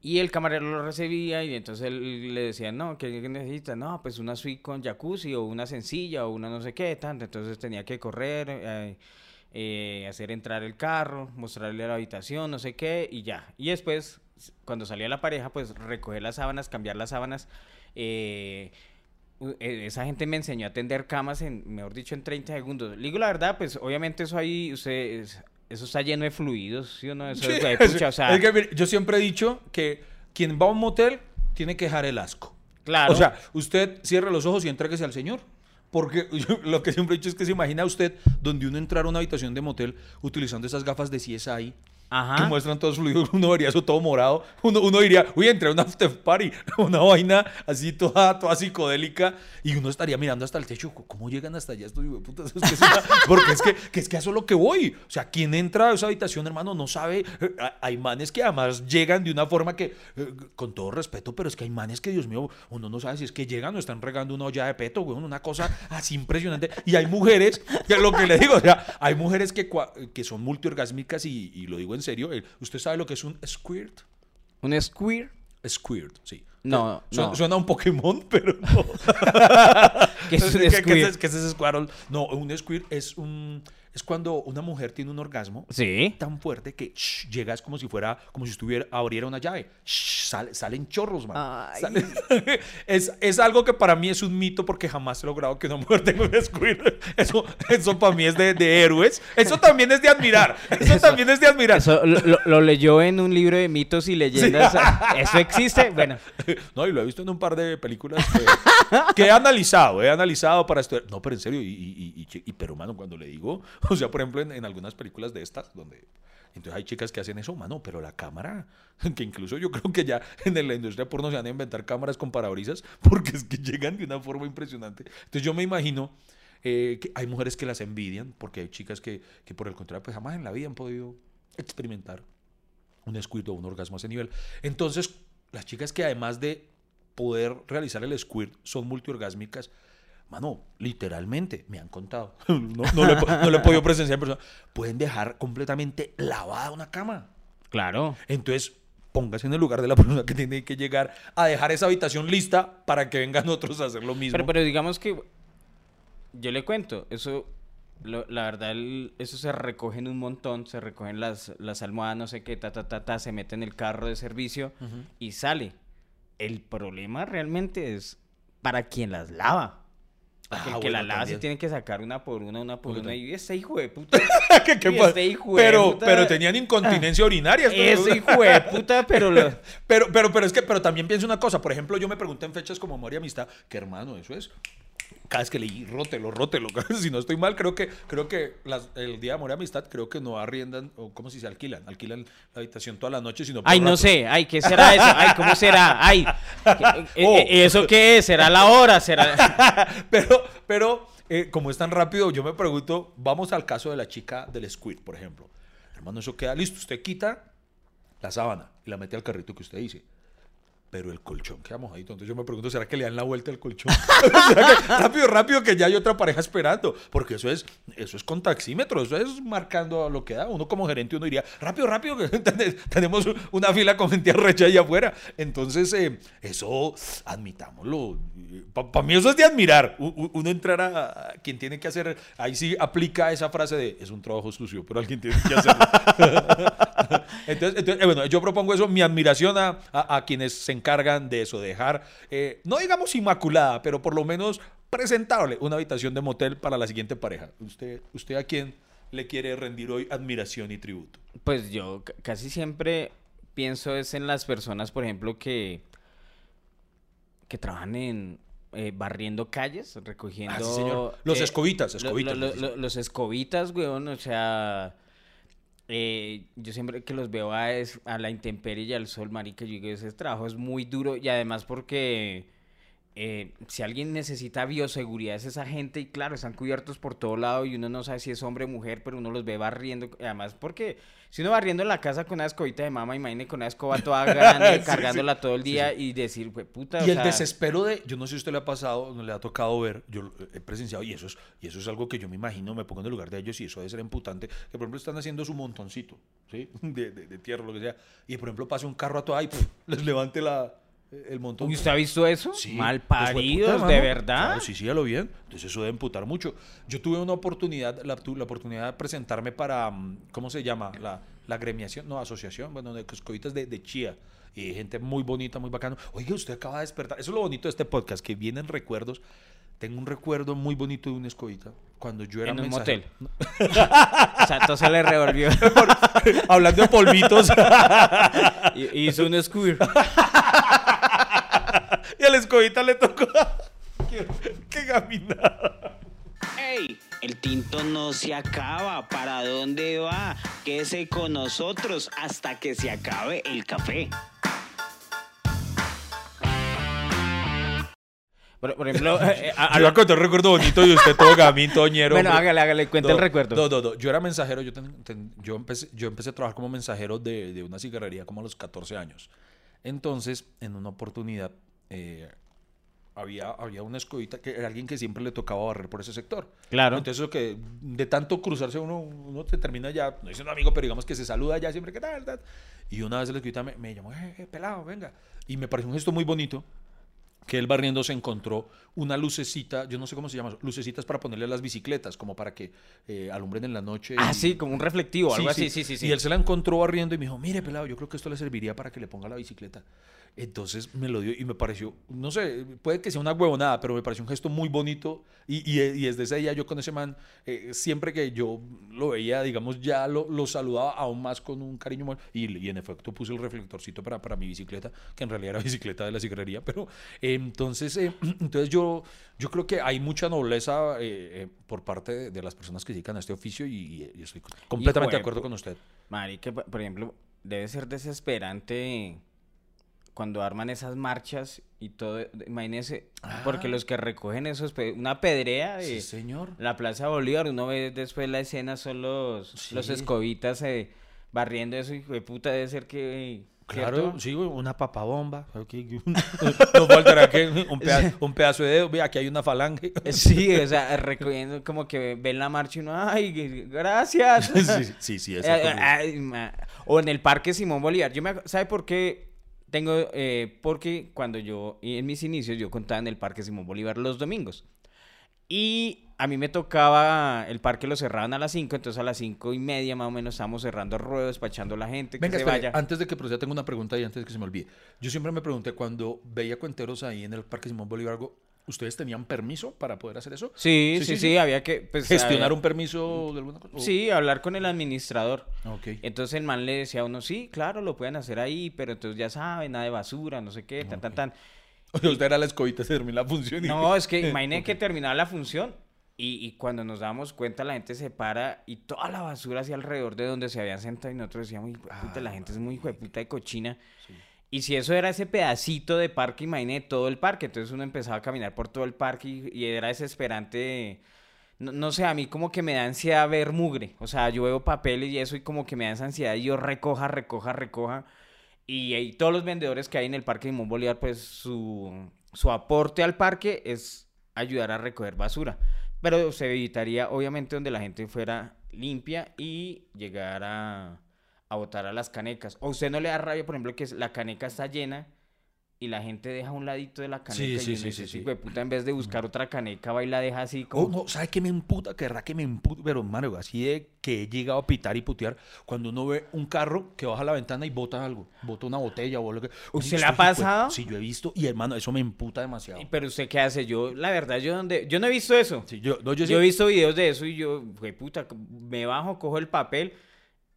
y el camarero lo recibía y entonces él le decía, no, ¿qué, necesita? No, pues una suite con jacuzzi o una sencilla o una no sé qué, tanto. Entonces tenía que correr, eh, eh, hacer entrar el carro, mostrarle la habitación, no sé qué, y ya. Y después, cuando salía la pareja, pues recoger las sábanas, cambiar las sábanas. eh, eh, esa gente me enseñó a tender camas en, mejor dicho, en 30 segundos. Le digo la verdad, pues obviamente eso ahí, usted, es- eso está lleno de fluidos, ¿sí o no? Eso Sí, es, pucha, o sea, es que, yo siempre he dicho que quien va a un motel tiene que dejar el asco. claro. O sea, usted cierre los ojos y entréguese al Señor. Porque yo lo que siempre he dicho es que se imagina usted donde uno entrar a una habitación de motel utilizando esas gafas de CSI Ajá. que muestran todos fluidos, uno vería eso todo morado. Uno, uno diría, uy, entré a una after party, una vaina así toda, toda psicodélica, y uno estaría mirando hasta el techo, ¿cómo llegan hasta allá estos hijueputas? Es que es porque es que, que es que eso es lo que voy. O sea, quien entra a esa habitación, hermano, no sabe. Eh, Hay manes que además llegan de una forma que, eh, con todo respeto, pero es que hay manes que, Dios mío, uno no sabe si es que llegan o están regando una olla de peto, güey, una cosa así impresionante. Y hay mujeres, que lo que le digo, o sea, hay mujeres que, que son multiorgásmicas y, y lo digo en serio. ¿Usted sabe lo que es un squirt? ¿Un square? Squirt, sí. No, no. suena a un Pokémon, pero no. ¿Qué es un ¿Qué- qué squirt? es- qué es ese Squirtle? No, un squirt es un, es cuando una mujer tiene un orgasmo Sí. tan fuerte que shh, llega es como si fuera, como si estuviera, abriera una llave. Shh, sale- salen chorros, man. Es, es algo que para mí es un mito porque jamás he logrado que una mujer tenga un squirt. Eso, eso para mí es de, de héroes. Eso también es de admirar. Eso, también es de admirar. Eso lo, leyó en un libro de mitos y leyendas. ¿Eso existe? Bueno, No, y lo he visto en un par de películas que, que he analizado, he analizado para estudiar. No, pero en serio, y, y, y- y- y- pero mano, cuando le digo, o sea, por ejemplo, en, en algunas películas de estas, donde entonces hay chicas que hacen eso, mano, pero la cámara, que incluso yo creo que ya en la industria porno se van a inventar cámaras con parabrisas, porque es que llegan de una forma impresionante. Entonces yo me imagino eh, que hay mujeres que las envidian, porque hay chicas que, que por el contrario, pues jamás en la vida han podido experimentar un squirt o un orgasmo a ese nivel. Entonces, las chicas que además de poder realizar el squirt son multiorgásmicas, mano, literalmente, me han contado, no, no lo he, no lo he podido presenciar en persona, pueden dejar completamente lavada una cama. claro. Entonces, póngase en el lugar de la persona que tiene que llegar a dejar esa habitación lista para que vengan otros a hacer lo mismo. Pero, pero digamos que yo le cuento, eso, lo- la verdad, el- eso se recoge en un montón, se recogen las, las almohadas, no sé qué, ta, ta, ta, ta, se mete en el carro de servicio y sale. El problema realmente es para quien las lava. Ah, que bueno, la lava se también. tiene que sacar una por una, una por una. Y ese hijo de puta. ¿Qué- qué este hijo de pero, puta- pero tenían incontinencia urinaria. esto- Ese hijo de puta, pero lo- Pero, pero, pero es que, pero también pienso una cosa. Por ejemplo, yo me pregunté en fechas como amor y amistad, que hermano, eso es. Cada vez que leí, rótelo, rótelo. si no estoy mal, creo que, creo que las- el día de amor y amistad, creo que no arriendan, o como si se alquilan, alquilan la habitación toda la noche, sino por Ay, no sé. Ay, ¿qué será eso? Ay, ¿cómo será? Ay, ¿qué- Oh. eh, ¿eso qué es? ¿Será la hora? ¿Será...? pero, pero eh, como es tan rápido, yo me pregunto, vamos al caso de la chica del squid, por ejemplo. Hermano, eso queda listo. Usted quita la sábana y la mete al carrito que usted dice. Pero el colchón queda mojadito. Entonces yo me pregunto, ¿será que le dan la vuelta al colchón? ¿Será que rápido, rápido, que ya hay otra pareja esperando? Porque eso es, eso es con taxímetro, eso es marcando lo que da. Uno como gerente, uno diría, rápido, rápido, que ten- tenemos una fila con gente arrecha ahí afuera. Entonces, eh, eso, admitámoslo. Para mí eso es de admirar. Uno entrar a, quien tiene que hacer, ahí sí aplica esa frase de, es un trabajo sucio, pero alguien tiene que hacerlo. Entonces, eh, bueno, yo propongo eso, mi admiración a, a- a quienes se encargan de eso, dejar, eh, no digamos inmaculada, pero por lo menos presentable una habitación de motel para la siguiente pareja. ¿Usted, usted a quién le quiere rendir hoy admiración y tributo? Pues yo ca- casi siempre pienso es en las personas, por ejemplo, que, que trabajan en eh, barriendo calles, recogiendo... Ah, sí, señor. Los eh, escobitas, lo- escobitas, lo- lo- dicen. los escobitas, weón, o sea... eh, yo siempre que los veo a, es- a la intemperie y al sol, marica, yo digo, ese trabajo es muy duro y además porque... eh, si alguien necesita bioseguridad es esa gente y claro, están cubiertos por todo lado y uno no sabe si es hombre o mujer, pero uno los ve barriendo, además porque si uno barriendo en la casa con una escobita de mama, imagine con una escoba toda grande, Sí, cargándola todo el día y decir, "Jue puta, Y o el sea, desespero de, yo no sé si usted le ha pasado, no le ha tocado ver, yo lo he presenciado y eso es, y eso es algo que yo me imagino, me pongo en el lugar de ellos y eso debe ser emputante, que por ejemplo están haciendo su montoncito, ¿sí? De, de, de tierra, lo que sea, y por ejemplo pase un carro a toda y les levante la, el montón. Uy, ¿Usted ha visto eso? Sí, Mal paridos, hermano. de verdad. Claro, sí, sí, ya lo bien. Entonces eso debe emputar mucho. Yo tuve una oportunidad, la, la oportunidad de presentarme para, mm, ¿cómo se llama? La, la agremiación, no, asociación, bueno, de coscovitas de, de chía. Y gente muy bonita, muy bacano. Oiga, usted acaba de despertar. Eso es lo bonito de este podcast, que vienen recuerdos. Tengo un recuerdo muy bonito de una escobita. Cuando yo era En un mensajero- motel. o sea, todo se le revolvió. Hablando de polvitos. y y hizo un squirt. Y a la escobita le tocó. ¡Qué, qué gaminada! ¡Ey! El tinto no se acaba. ¿Para dónde va? Quédese con nosotros hasta que se acabe el café. Por, por ejemplo, eh, a- a- Yo a contar un recuerdo bonito y usted todo gamín, toñero. bueno, hombre. hágale, hágale, cuente el recuerdo. No, no, no. Yo era mensajero. Yo, ten- ten- yo, empecé, yo empecé a trabajar como mensajero de, de una cigarrería como a los 14 años. Entonces, en una oportunidad, eh, había, había una escobita que era alguien que siempre le tocaba barrer por ese sector. Claro. Entonces, lo que de tanto cruzarse uno, uno te termina ya, no dice un amigo, pero digamos que se saluda ya siempre, ¿qué tal? tal? Y una vez la escobita me, me llamó, eh, eh, pelado, venga. Y me pareció un gesto muy bonito que él barriendo se encontró una lucecita, yo no sé cómo se llama, lucecitas para ponerle a las bicicletas, como para que eh, alumbren en la noche. Ah, y- sí, como un reflectivo, algo Sí, así, sí, sí, sí. Y él se la encontró barriendo y me dijo, mire, pelado, yo creo que esto le serviría para que le ponga la bicicleta. Entonces me lo dio y me pareció, no sé, puede que sea una huevonada, pero me pareció un gesto muy bonito. Y, y, y desde ese día yo con ese man, eh, siempre que yo lo veía, digamos, ya lo, lo saludaba aún más con un cariño. Y, y en efecto puse el reflectorcito para, para mi bicicleta, que en realidad era bicicleta de la cigarrería. Pero eh, entonces, eh, entonces yo, yo creo que hay mucha nobleza eh, eh, por parte de, de las personas que se dedican a este oficio y, estoy completamente de acuerdo con usted. Marica, por por ejemplo, debe ser desesperante cuando arman esas marchas y todo. Imagínese, porque Ah. los que recogen eso, una pedrea de Sí, señor. la Plaza Bolívar, uno ve después la escena, son los, los escobitas eh, barriendo eso, y de puta, debe ser que. Claro, ¿cierto? sí, una papabomba. No faltará que un pedazo, un pedazo de dedo. Ve, aquí hay una falange. Sí, o sea, recogiendo como que ven la marcha y uno, ay, gracias. sí, sí, sí, eso Eh, ay, ma- o en el Parque Simón Bolívar. Yo me, ¿Sabe por qué? Tengo, eh, porque cuando yo, en mis inicios, yo contaba en el Parque Simón Bolívar los domingos. Y a mí me tocaba, el parque lo cerraban a las 5, entonces a las 5 y media más o menos estábamos cerrando ruedos, despachando a la gente, que Venga, se espere, vaya. antes de que proceda, tengo una pregunta y antes de que se me olvide. Yo siempre me pregunté cuando veía cuenteros ahí en el Parque Simón Bolívar, ¿ustedes tenían permiso para poder hacer eso? Sí, sí, sí, había que... Pues, ¿Gestionar había- un permiso de alguna cosa? O- Sí, hablar con el administrador. Ok. Entonces el man le decía a uno, sí, claro, lo pueden hacer ahí, pero entonces ya saben, nada de basura, no sé qué, tan, tan, tan. Oye, usted era la escobita, se terminó la función. y- No, es que imagínate que terminaba la función y, y cuando nos damos cuenta la gente se para y toda la basura hacia alrededor de donde se habían sentado y nosotros decíamos, "Hijo de puta, la gente es muy hijo de puta y cochina. Y si eso era ese pedacito de parque, imagínate todo el parque. Entonces uno empezaba a caminar por todo el parque y, era desesperante. No, no sé, a mí como que me da ansiedad ver mugre. O sea, yo veo papeles y eso y como que me da esa ansiedad y yo recoja, recoja, recoja. Y, y todos los vendedores que hay en el Parque Simón Bolívar, pues su, su aporte al parque es ayudar a recoger basura. Pero se evitaría, obviamente, donde la gente fuera limpia y llegar a, botar a las canecas. ¿O usted no le da rabia, por ejemplo, que la caneca está llena y la gente deja un ladito de la caneca? Sí, y sí, sí, sí, sí. "Hijo de puta, en vez de buscar otra caneca, va y la deja así como... Oh, no, ¿sabe qué me emputa? Que verdad que me emputa, pero mano, así de que he llegado a pitar y putear cuando uno ve un carro que baja la ventana y bota algo, bota una botella o lo que. ¿Usted le ha pasado? Sí, yo he visto y hermano, eso me emputa demasiado. "Y, Pero usted qué hace? Yo, la verdad, yo donde... Yo no he visto eso. Sí, yo, no, yo Yo he visto videos de eso y yo, puta, me bajo, cojo el papel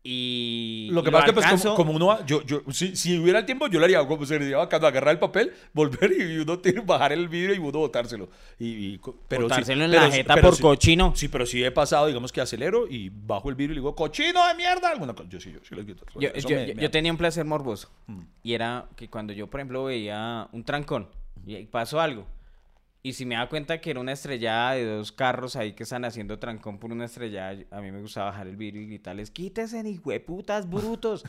y. Lo que pasa es que, pues, como, como uno va, yo, yo, si, si hubiera el tiempo, yo lo haría como sería bacano, agarrar el papel, volver y uno tiene, bajar el vidrio y uno botárselo. Y, y pero sí, Botárselo en pero la jeta pero por cochino. Sí, pero sí he pasado, digamos que acelero y bajo el vidrio y le digo, cochino de mierda. Alguna cosa. Yo sí, yo sí les quito. Yo, yo- me- yo- me yo tenía un placer morboso. Mm. Y era que cuando yo, por ejemplo, veía un trancón y pasó algo. Y si me da cuenta que era una estrellada de dos carros ahí que están haciendo trancón por una estrellada, a mí me gustaba bajar el vidrio y gritarles: quítense, hijueputas, brutos.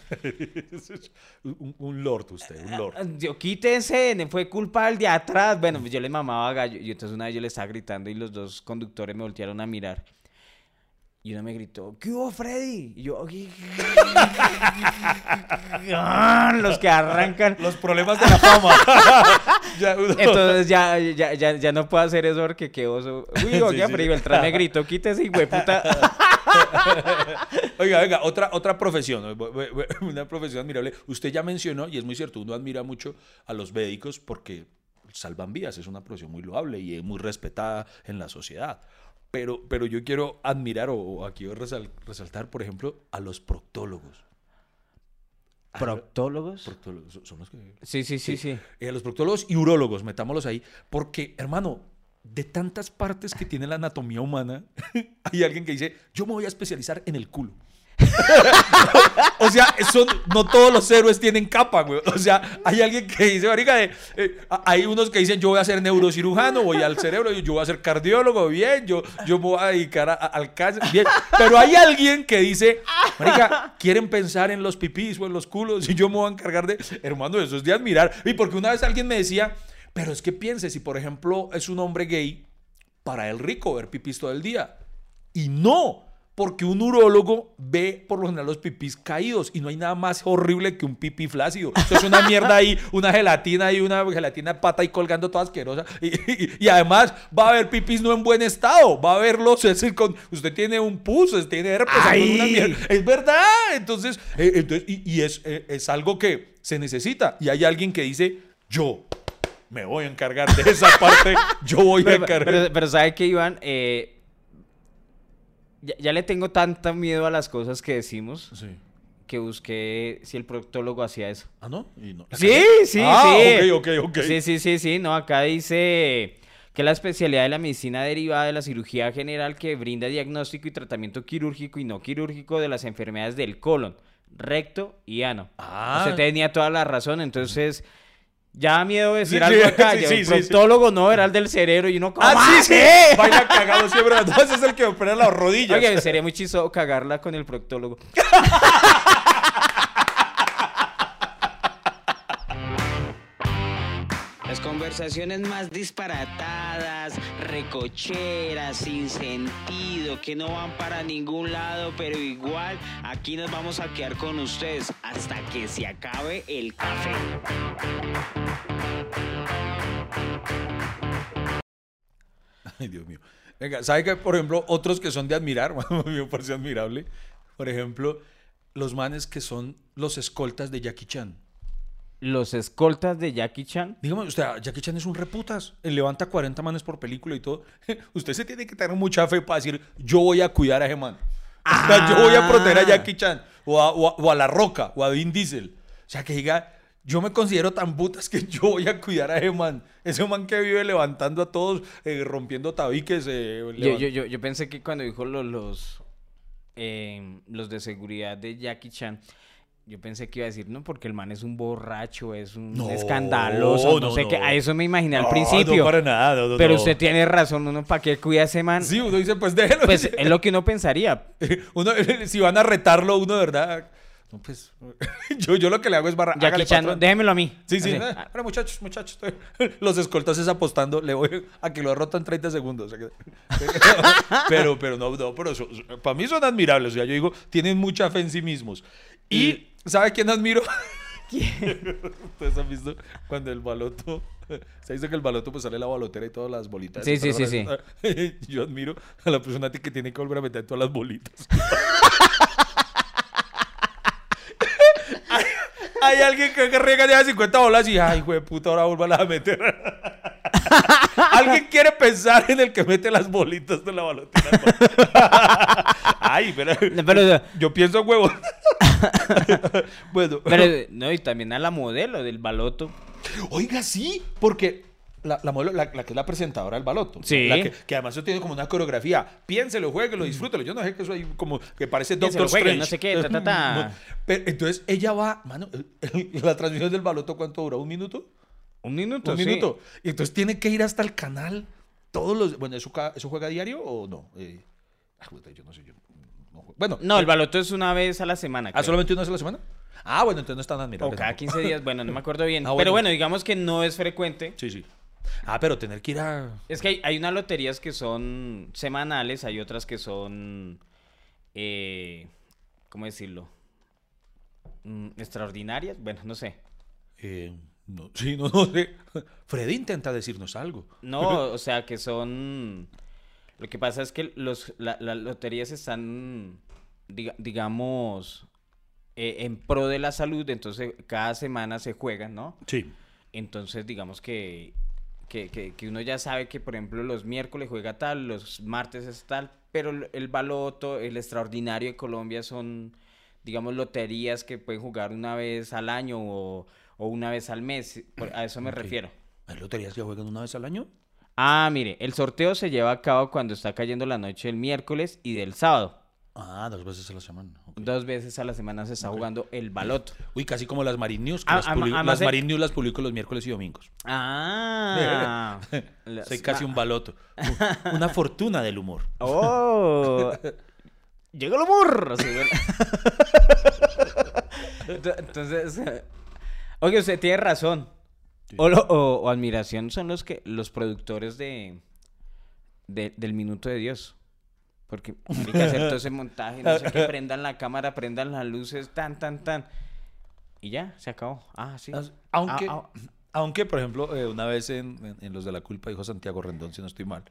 un, un lord usted, un lord. Yo quítense, ne- fue culpa del de atrás. Bueno, pues yo le mamaba gallo. Y entonces una vez yo le estaba gritando y los dos conductores me voltearon a mirar. Y uno me gritó, ¿qué hubo, Freddy? Y yo, los que arrancan. Los problemas de la fama. Ya, uno- Entonces ya, ya, ya, ya no puedo hacer eso porque qué oso. Uy, Sí, oiga, sí. Freddy Beltrán me gritó, quítese, puta. Oiga, venga, otra, otra profesión, una profesión admirable. Usted ya mencionó, y es muy cierto, uno admira mucho a los médicos porque salvan vidas, es una profesión muy loable y es muy respetada en la sociedad. Pero, pero yo quiero admirar o, o aquí resal- resaltar, por ejemplo, a los proctólogos. ¿Proctólogos? proctólogos, son los que... Sí, sí, sí, sí. Eh, los proctólogos y urólogos, metámoslos ahí, porque, hermano, de tantas partes que tiene la anatomía humana, hay alguien que dice, yo me voy a especializar en el culo. o sea, son, no todos los héroes tienen capa, güey. O sea, hay alguien que dice, marica, eh, eh, hay unos que dicen, yo voy a ser neurocirujano, voy al cerebro, yo voy a ser cardiólogo, bien, yo, yo me voy a dedicar al cáncer, bien. Pero hay alguien que dice, marica, quieren pensar en los pipís o en los culos y yo me voy a encargar de, hermano, eso es de admirar. Y porque una vez alguien me decía, pero es que piense, si por ejemplo es un hombre gay, para el rico ver pipís todo el día. Y no, porque un urólogo ve por lo general los pipís caídos y no hay nada más horrible que un pipí flácido. Eso es una mierda ahí, una gelatina ahí, una gelatina de pata ahí colgando toda asquerosa. Y, y- y además va a haber pipís no en buen estado. Va a verlos, es decir, con, usted tiene un pus, usted tiene herpes, alguna mierda. Es verdad. Entonces, eh, entonces y, y es, eh, es algo que se necesita. Y hay alguien que dice, yo me voy a encargar de esa parte, yo voy a encargar. pero, pero ¿sabe qué, Iván? Eh, ya, ya le tengo tanta miedo a las cosas que decimos Sí. que busqué si el proctólogo hacía eso. Ah, ¿no? Y no. Sí, sí, Ah, sí. ok, ok, ok. Sí, sí, sí, sí. No, acá dice que la especialidad de la medicina derivada de la cirugía general que brinda diagnóstico y tratamiento quirúrgico y no quirúrgico de las enfermedades del colon, recto y ano. Ah. Usted tenía toda la razón, entonces ya da miedo decir Sí, algo acá. sí, sí, el proctólogo no era el del cerebro y uno como Ah, sí, sí. Vaya cagado siempre. Ese es el que opera las rodillas. Oye, sería muy chistoso cagarla con el proctólogo. conversaciones más disparatadas, recocheras, sin sentido, que no van para ningún lado, pero igual aquí nos vamos a quedar con ustedes hasta que se acabe el café. Ay, Dios mío. Venga, ¿sabe que, por ejemplo, otros que son de admirar? Me parece admirable. Por ejemplo, los manes que son los escoltas de Jackie Chan. Los escoltas de Jackie Chan. Dígame, usted, Jackie Chan es un reputas. Él levanta 40 manes por película y todo. Usted se tiene que tener mucha fe para decir, yo voy a cuidar a ese man. O sea, yo voy a proteger a Jackie Chan. O a, o a- o a La Roca, o a Vin Diesel. O sea, que diga, yo me considero tan putas que yo voy a cuidar a ese man. Ese man que vive levantando a todos, eh, rompiendo tabiques. eh, yo, yo, yo pensé que cuando dijo los, los, eh, los de seguridad de Jackie Chan, yo pensé que iba a decir, no, porque el man es un borracho, es un No, escandaloso, no, no, sé qué. A eso me imaginé al principio. No, para nada. pero usted tiene razón, uno, ¿para qué cuida a ese man? Sí, uno dice, pues déjelo. Pues es lo que uno pensaría. Uno, si van a retarlo, uno de verdad. No, pues. yo, yo lo que le hago es barra. Chan, patrón. déjemelo a mí. Sí, sí. Así. eh, Ahora, muchachos, muchachos. Los escoltas es apostando. Le voy a que lo derrotan 30 segundos. pero, pero no, no, pero eso- para mí son admirables. O sea, yo digo, tienen mucha fe en sí mismos. Y, ¿sabe quién admiro? Ustedes han visto cuando el baloto. Se dice que el baloto pues sale la balotera y todas las bolitas. Sí, sí, sí, sí. Yo admiro a la persona que tiene que volver a meter todas las bolitas. hay, hay alguien que riega ya 50 bolas y, ay, güey, puta, ahora vuelva a meter. alguien quiere pensar en el que mete las bolitas de la balotera. ay, pero, Pero, yo pienso huevo. bueno, pero, no, y también a la modelo del baloto. Oiga, sí, porque la, la, modelo- la- la que es la presentadora del baloto. Sí. La que, que además eso tiene como una coreografía. Piénselo, jueguelo, disfrútelo. Yo no sé que eso ahí como que parece Doctor Strange. no sé qué, ta, ta, ta. No, pero entonces ella va, mano, la transmisión del baloto, ¿cuánto dura? ¿Un minuto? Un minuto, Un sí. minuto. Y entonces tiene que ir hasta el canal todos los... Bueno, ¿eso, eso juega a diario o no? Eh, ah, yo no sé, yo no. Bueno, No, el baloto es una vez a la semana. ¿Ah, creo. solamente una vez a la semana? Ah, bueno, entonces no es tan admirable. O cada tampoco. 15 días, bueno, no me acuerdo bien. Ah, Pero bueno. bueno, digamos que no es frecuente. Sí, sí. Ah, pero tener que ir a... Es que hay, hay unas loterías que son semanales, hay otras que son, eh, ¿cómo decirlo? Mm, extraordinarias, bueno, no sé. Eh, no, sí, no, no sé. Freddy intenta decirnos algo. No, o sea, que son... Lo que pasa es que los, la- las loterías están, diga- digamos, eh, en pro de la salud, entonces cada semana se juegan, ¿no? Sí. Entonces, digamos que, que, que- que uno ya sabe que, por ejemplo, los miércoles juega tal, los martes es tal, pero el, baloto, el extraordinario de Colombia son, digamos, loterías que pueden jugar una vez al año o, o una vez al mes. a eso me refiero. ¿Hay loterías que juegan una vez al año? Ah, mire, el sorteo se lleva a cabo cuando está cayendo la noche del miércoles y del sábado. Ah, dos veces a la semana. Dos veces a la semana se está jugando el baloto. Uy, casi como las Marine News. que Ah, las, las News las publico los miércoles y domingos. Ah. Las- Soy casi un baloto. Un- Una fortuna del humor. ¡Oh! Llegó el humor. bueno. Entonces, eh, oye, usted tiene razón. O, lo- o- o admiración son los que los productores de, de- del minuto de Dios. Porque hay que hacer todo ese montaje, no sé qué, prendan la cámara, prendan las luces, tan, tan, tan. Y ya, se acabó. Ah, sí. Aunque, Ah, ah. aunque por ejemplo, eh, una vez en, en- en Los de la Culpa dijo Santiago Rendón, si no estoy mal,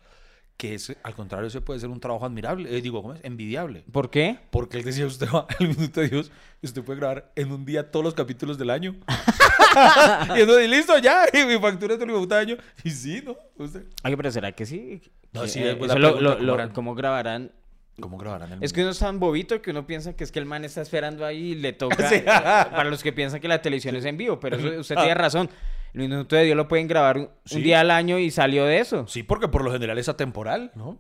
que es, al contrario, ese puede ser un trabajo admirable, eh, digo, ¿cómo es? Envidiable. ¿Por qué? Porque él decía, usted va al minuto de Dios usted puede grabar en un día todos los capítulos del año. y entonces, listo, ya, y mi factura es del año. Y sí, ¿no? Usted, Ay, pero ¿será que sí? No, sí, eh, eso lo- lo- ¿cómo lo- harán? ¿Cómo grabarán? ¿Cómo grabarán el Es que uno es tan bobito que uno piensa que es que el man está esperando ahí y le toca. Sí. eh, para los que piensan que la televisión es en vivo, pero eso- usted tiene razón. El minuto de Dios lo pueden grabar un, Sí. día al año y salió de eso. Sí, porque por lo general es atemporal, ¿no?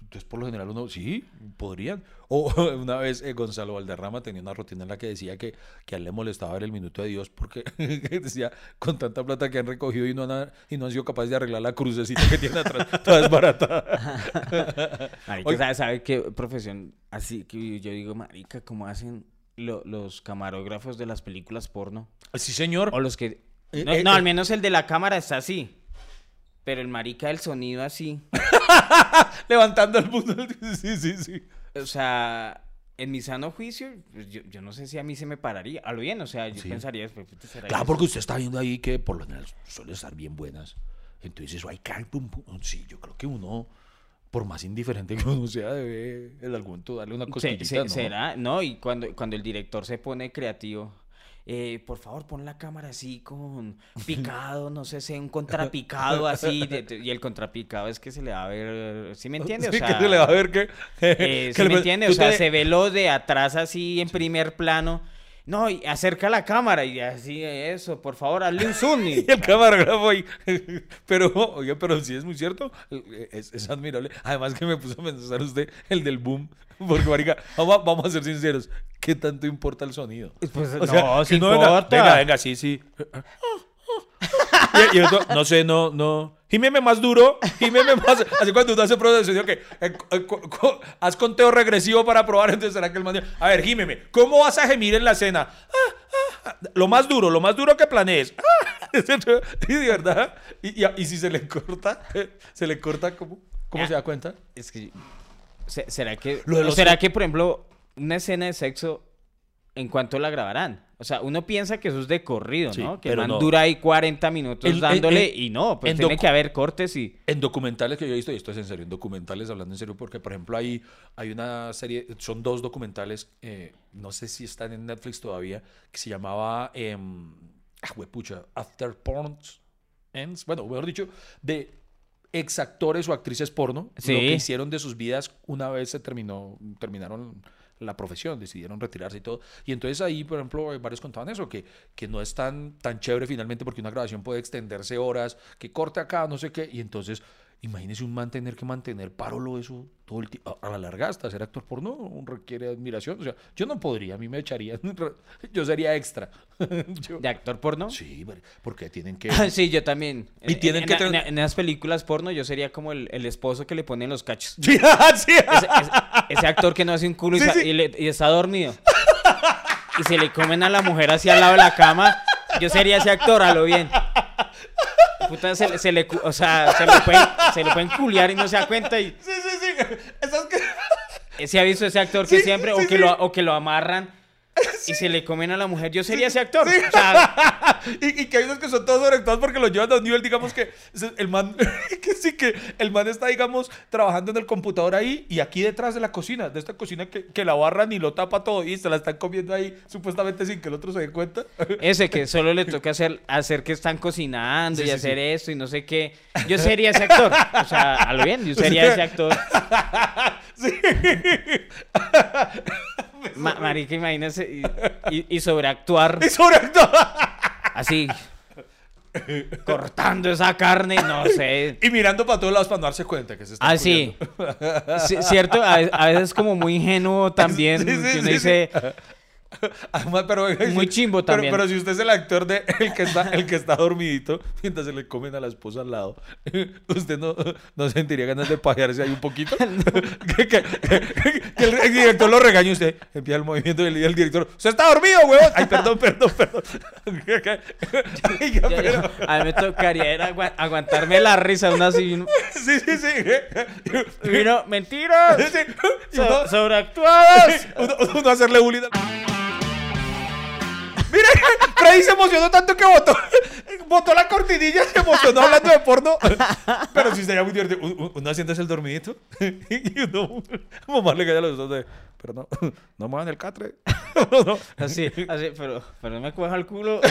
Entonces, por lo general uno, sí, podrían. O una vez eh, Gonzalo Valderrama tenía una rutina en la que decía que, que a él le molestaba ver el minuto de Dios porque decía, con tanta plata que han recogido y no han, y no han sido capaces de arreglar la crucecita que tiene atrás, toda desbaratada. Marica, Oye. ¿sabe, sabe qué profesión así que yo digo, marica, cómo hacen lo- los camarógrafos de las películas porno? Sí, señor. O los que... Eh, No, eh, no, eh. al menos el de la cámara está así. Pero el marica del sonido así. Levantando el punto. Sí, sí, sí. O sea, en mi sano juicio, pues, yo, yo no sé si a mí se me pararía. A lo bien, o sea, yo Sí. pensaría, pues, puta, ¿será Claro, que porque usted está viendo ahí que por lo general suelen estar bien buenas. Entonces eso hay. Sí, yo creo que uno, por más indiferente que uno sea, debe en algún momento darle una Se- cosquillita, se- ¿no? ¿Será? No, y cuando, cuando el director se pone creativo, eh, por favor, pon la cámara así con picado, no sé, sé, un contrapicado así, de- de- y el contrapicado es que se le va a ver, ¿sí me entiende? O Sí, sea, que se le va a ver que... eh, que ¿sí le- me entiende? O sea, te- se ve lo de atrás así en primer plano. No, y acerca la cámara y así, eso, por favor, hazle un zoom. y- Y el camarógrafo ahí. Pero, oye, pero sí es muy cierto. Es, es admirable. Además que me puso a pensar usted el del boom. Porque, marica, vamos a, vamos a ser sinceros. ¿Qué tanto importa el sonido? Pues, O sea, no, sí venga, importa. venga, venga, sí, sí. Y, y otro, no sé, no, no. Gímeme más duro, gímeme más. Así cuando uno hace pruebas de sonido, que eh, co- co- haz conteo regresivo para probar. Entonces, ¿será que el man A ver, gímeme, ¿cómo vas a gemir en la escena? Ah, ah, ah. Lo más duro, lo más duro que planees. Y de verdad. Y, y- y si se le corta, se le corta, ¿cómo, cómo se da cuenta? Es que. Se- ¿Será que.? Los- ¿Será que, por ejemplo, una escena de sexo, ¿en cuánto la grabarán? O sea, uno piensa que eso es de corrido, Sí, ¿no? Que pero man no. dura ahí 40 minutos dándole y no, pues en tiene que haber cortes y. En documentales que yo he visto, y esto es en serio, en documentales, hablando en serio, porque por ejemplo hay, hay una serie, son dos documentales, eh, no sé si están en Netflix todavía, que se llamaba, eh, ah, huepucha, After Porn Ends, bueno, mejor dicho, de ex actores o actrices porno, Sí. lo que hicieron de sus vidas una vez se terminó, terminaron la profesión, decidieron retirarse y todo. Y entonces ahí, por ejemplo, eh, varios contaban eso, que, que no es tan, tan chévere finalmente porque una grabación puede extenderse horas, que corte acá, no sé qué. Y entonces, imagínese un man tener que mantener parolo eso todo el tiempo. A la larga, hasta ser actor porno requiere admiración. O sea, yo no podría, a mí me echarían. Yo sería extra. Yo- ¿De actor porno? Sí, porque tienen que... Sí, yo también. Y En- tienen en, que en- en esas películas porno yo sería como el, el esposo que le ponen los cachos. Sí, sí. Ese, ese- ese actor que no hace un culo y, Sí, sa- sí. y le- y está dormido. Y se le comen a la mujer así al lado de la cama. Yo sería ese actor, a lo bien. Puta, se, le- se le, cu- o sea, se le, pueden, se le pueden culiar y no se da cuenta. Y Sí, sí, sí. Esas que... ese ha visto ese actor que Sí, siempre, sí, o, que sí. Lo, o que lo amarran y se le comen a la mujer. Yo sería ese actor. O sea, y, y que hay unos que son todos sobreactuados porque los llevan a un nivel, digamos que el man, que sí que el man está, digamos, trabajando en el computador ahí y aquí detrás de la cocina, de esta cocina que, que la barran y lo tapa todo y se la están comiendo ahí supuestamente sin que el otro se dé cuenta. ese que solo le toca hacer, hacer que están cocinando Sí, y sí, hacer sí. esto y no sé qué. Yo sería ese actor. O sea, a lo bien, yo sería ese actor. Ma- marica, imagínese. Y, y- y sobreactuar y sobreactuado. así. Cortando esa carne, no sé. Y mirando para todos lados para no darse cuenta que se está Ah, sí. Sí, Cierto, a, ve- a veces como muy ingenuo también. Sí, sí, que uno sí, dice, Además, pero, Muy chimbo pero- también. Pero, si usted es el actor de el que está, el que está dormidito mientras se le comen a la esposa al lado, ¿usted no, no sentiría ganas de pajearse ahí un poquito? que, que- que- que el, el director lo regaña y usted empieza el movimiento y el, director, ¡usted está dormido, huevón! Ay, perdón, perdón, perdón. Ya, ya, A mí me tocaría aguantarme la risa aún así. Sí, sí, sí. Y uno, mentiras. Sí, so- sobreactuadas. uno, uno hacerle bullying. Mire, Freddy se emocionó tanto que votó, votó la cortinilla, se emocionó hablando de porno. Pero sí sería muy divertido. Uno, haciéndose el dormidito y uno, mamá le cae a los dos de, pero no, no muevan el catre. No, no. Así, así, pero, pero no me coja el culo.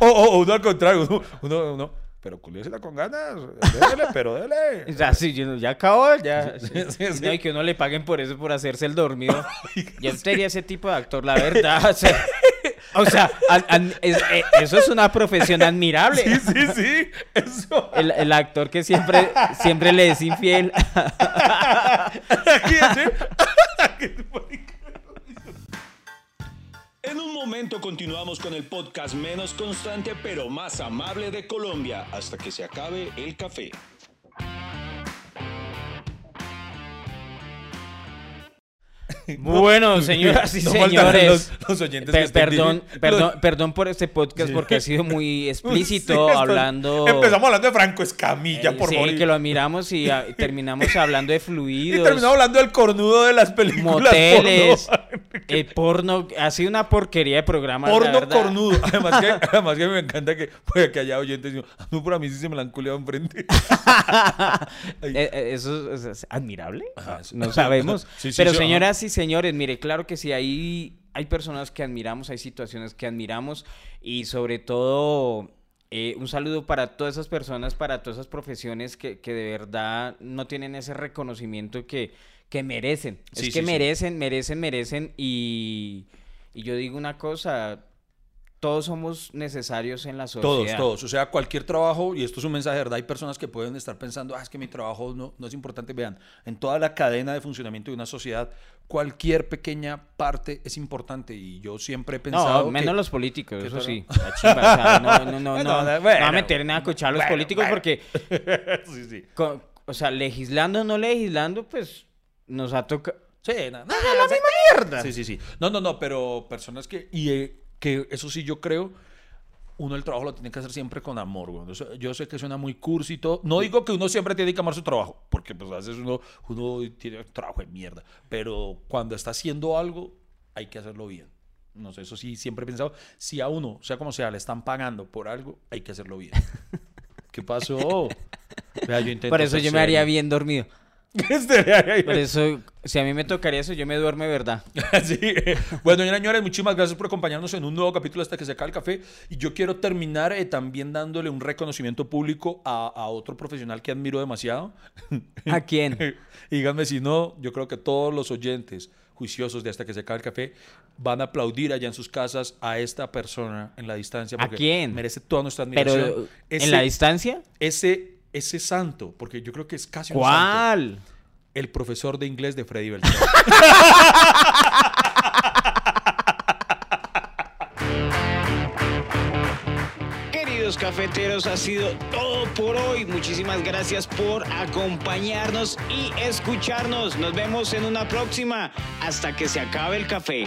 O, o- o uno al contrario, uno, uno, uno, pero culiésela con ganas, dele, pero dele. Ya, sí, ya acabó, ya. Sí, sí, sí. No, y que uno le paguen por eso, por hacerse el dormido. Yo sería ese tipo de actor, la verdad. O sea, o sea, an- an- es- eh, eso es una profesión admirable. Sí, sí, sí. Eso. El, el actor que siempre, siempre le es infiel. momento continuamos con el podcast menos constante pero más amable de Colombia hasta que se acabe el café. Bueno, señoras y No señores. Los, los oyentes Pe- que estén perdón, perdón, los- perdón por este podcast porque ha sido muy explícito Sí, hablando. Empezamos hablando de Franco Escamilla, Eh, por sí, morir. que lo admiramos y ah, terminamos hablando de Y fluidos. terminamos hablando del cornudo de las películas. moteles, Porno, eh, porno, ha sido una porquería de programa. porno cornudo. Además que, además que me encanta que, puede que haya oyentes y a mí por a mí sí se me la han culeado enfrente. Eh, Eso es, es admirable. Ajá, sí. No sabemos. Sí, sí, Pero sí, señoras y señores, mire, claro que sí, hay, hay personas que admiramos, hay situaciones que admiramos y sobre todo eh, un saludo para todas esas personas, para todas esas profesiones que, que de verdad no tienen ese reconocimiento que, que merecen. Sí, es que sí, sí. merecen, merecen, merecen y, y yo digo una cosa. Todos somos necesarios en la sociedad. Todos, todos. O sea, cualquier trabajo, y esto es un mensaje verdad, hay personas que pueden estar pensando, ah, es que mi trabajo no, no es importante. Vean, en toda la cadena de funcionamiento de una sociedad, cualquier pequeña parte es importante. Y yo siempre he pensado. No, menos que- los políticos, eso sí. La chimba, o sea, no, no, no, no, Bueno, no, bueno, a meter nada a cochar a los bueno, políticos porque, sí, sí. co- o sea, legislando o no legislando, pues nos ha tocado. Sí, no, no, la misma mierda! Sí, sí, sí. No, no, no, pero personas que. Y eh, que eso sí yo creo. Uno el trabajo lo tiene que hacer siempre con amor, güey. Sea, Yo sé que suena muy cursi y todo. No digo que uno siempre tiene que amar su trabajo, porque pues a veces uno, uno tiene trabajo de mierda. Pero cuando está haciendo algo, hay que hacerlo bien. No sé, eso sí, siempre he pensado. Si a uno, sea como sea, le están pagando por algo, hay que hacerlo bien. ¿Qué pasó? Vea, yo Por eso yo me haría bien dormido. Este, Por eso, si a mí me tocaría eso, yo me duerme, ¿verdad? Sí. Bueno, señoras y señores, muchísimas gracias por acompañarnos en un nuevo capítulo hasta que se acabe el café. Y yo quiero terminar eh, también dándole un reconocimiento público a, a otro profesional que admiro demasiado. ¿A quién? Díganme si no, yo creo que todos los oyentes juiciosos de hasta que se acabe el café van a aplaudir allá en sus casas a esta persona en la distancia. ¿A quién? Merece toda nuestra admiración. Pero, ese, ¿en la distancia? ese, ese santo, porque yo creo que es casi un santo. ¿Cuál? El profesor de inglés de Freddy Beltrán. Queridos cafeteros, ha sido todo por hoy. Muchísimas gracias por acompañarnos y escucharnos. Nos vemos en una próxima. Hasta que se acabe el café.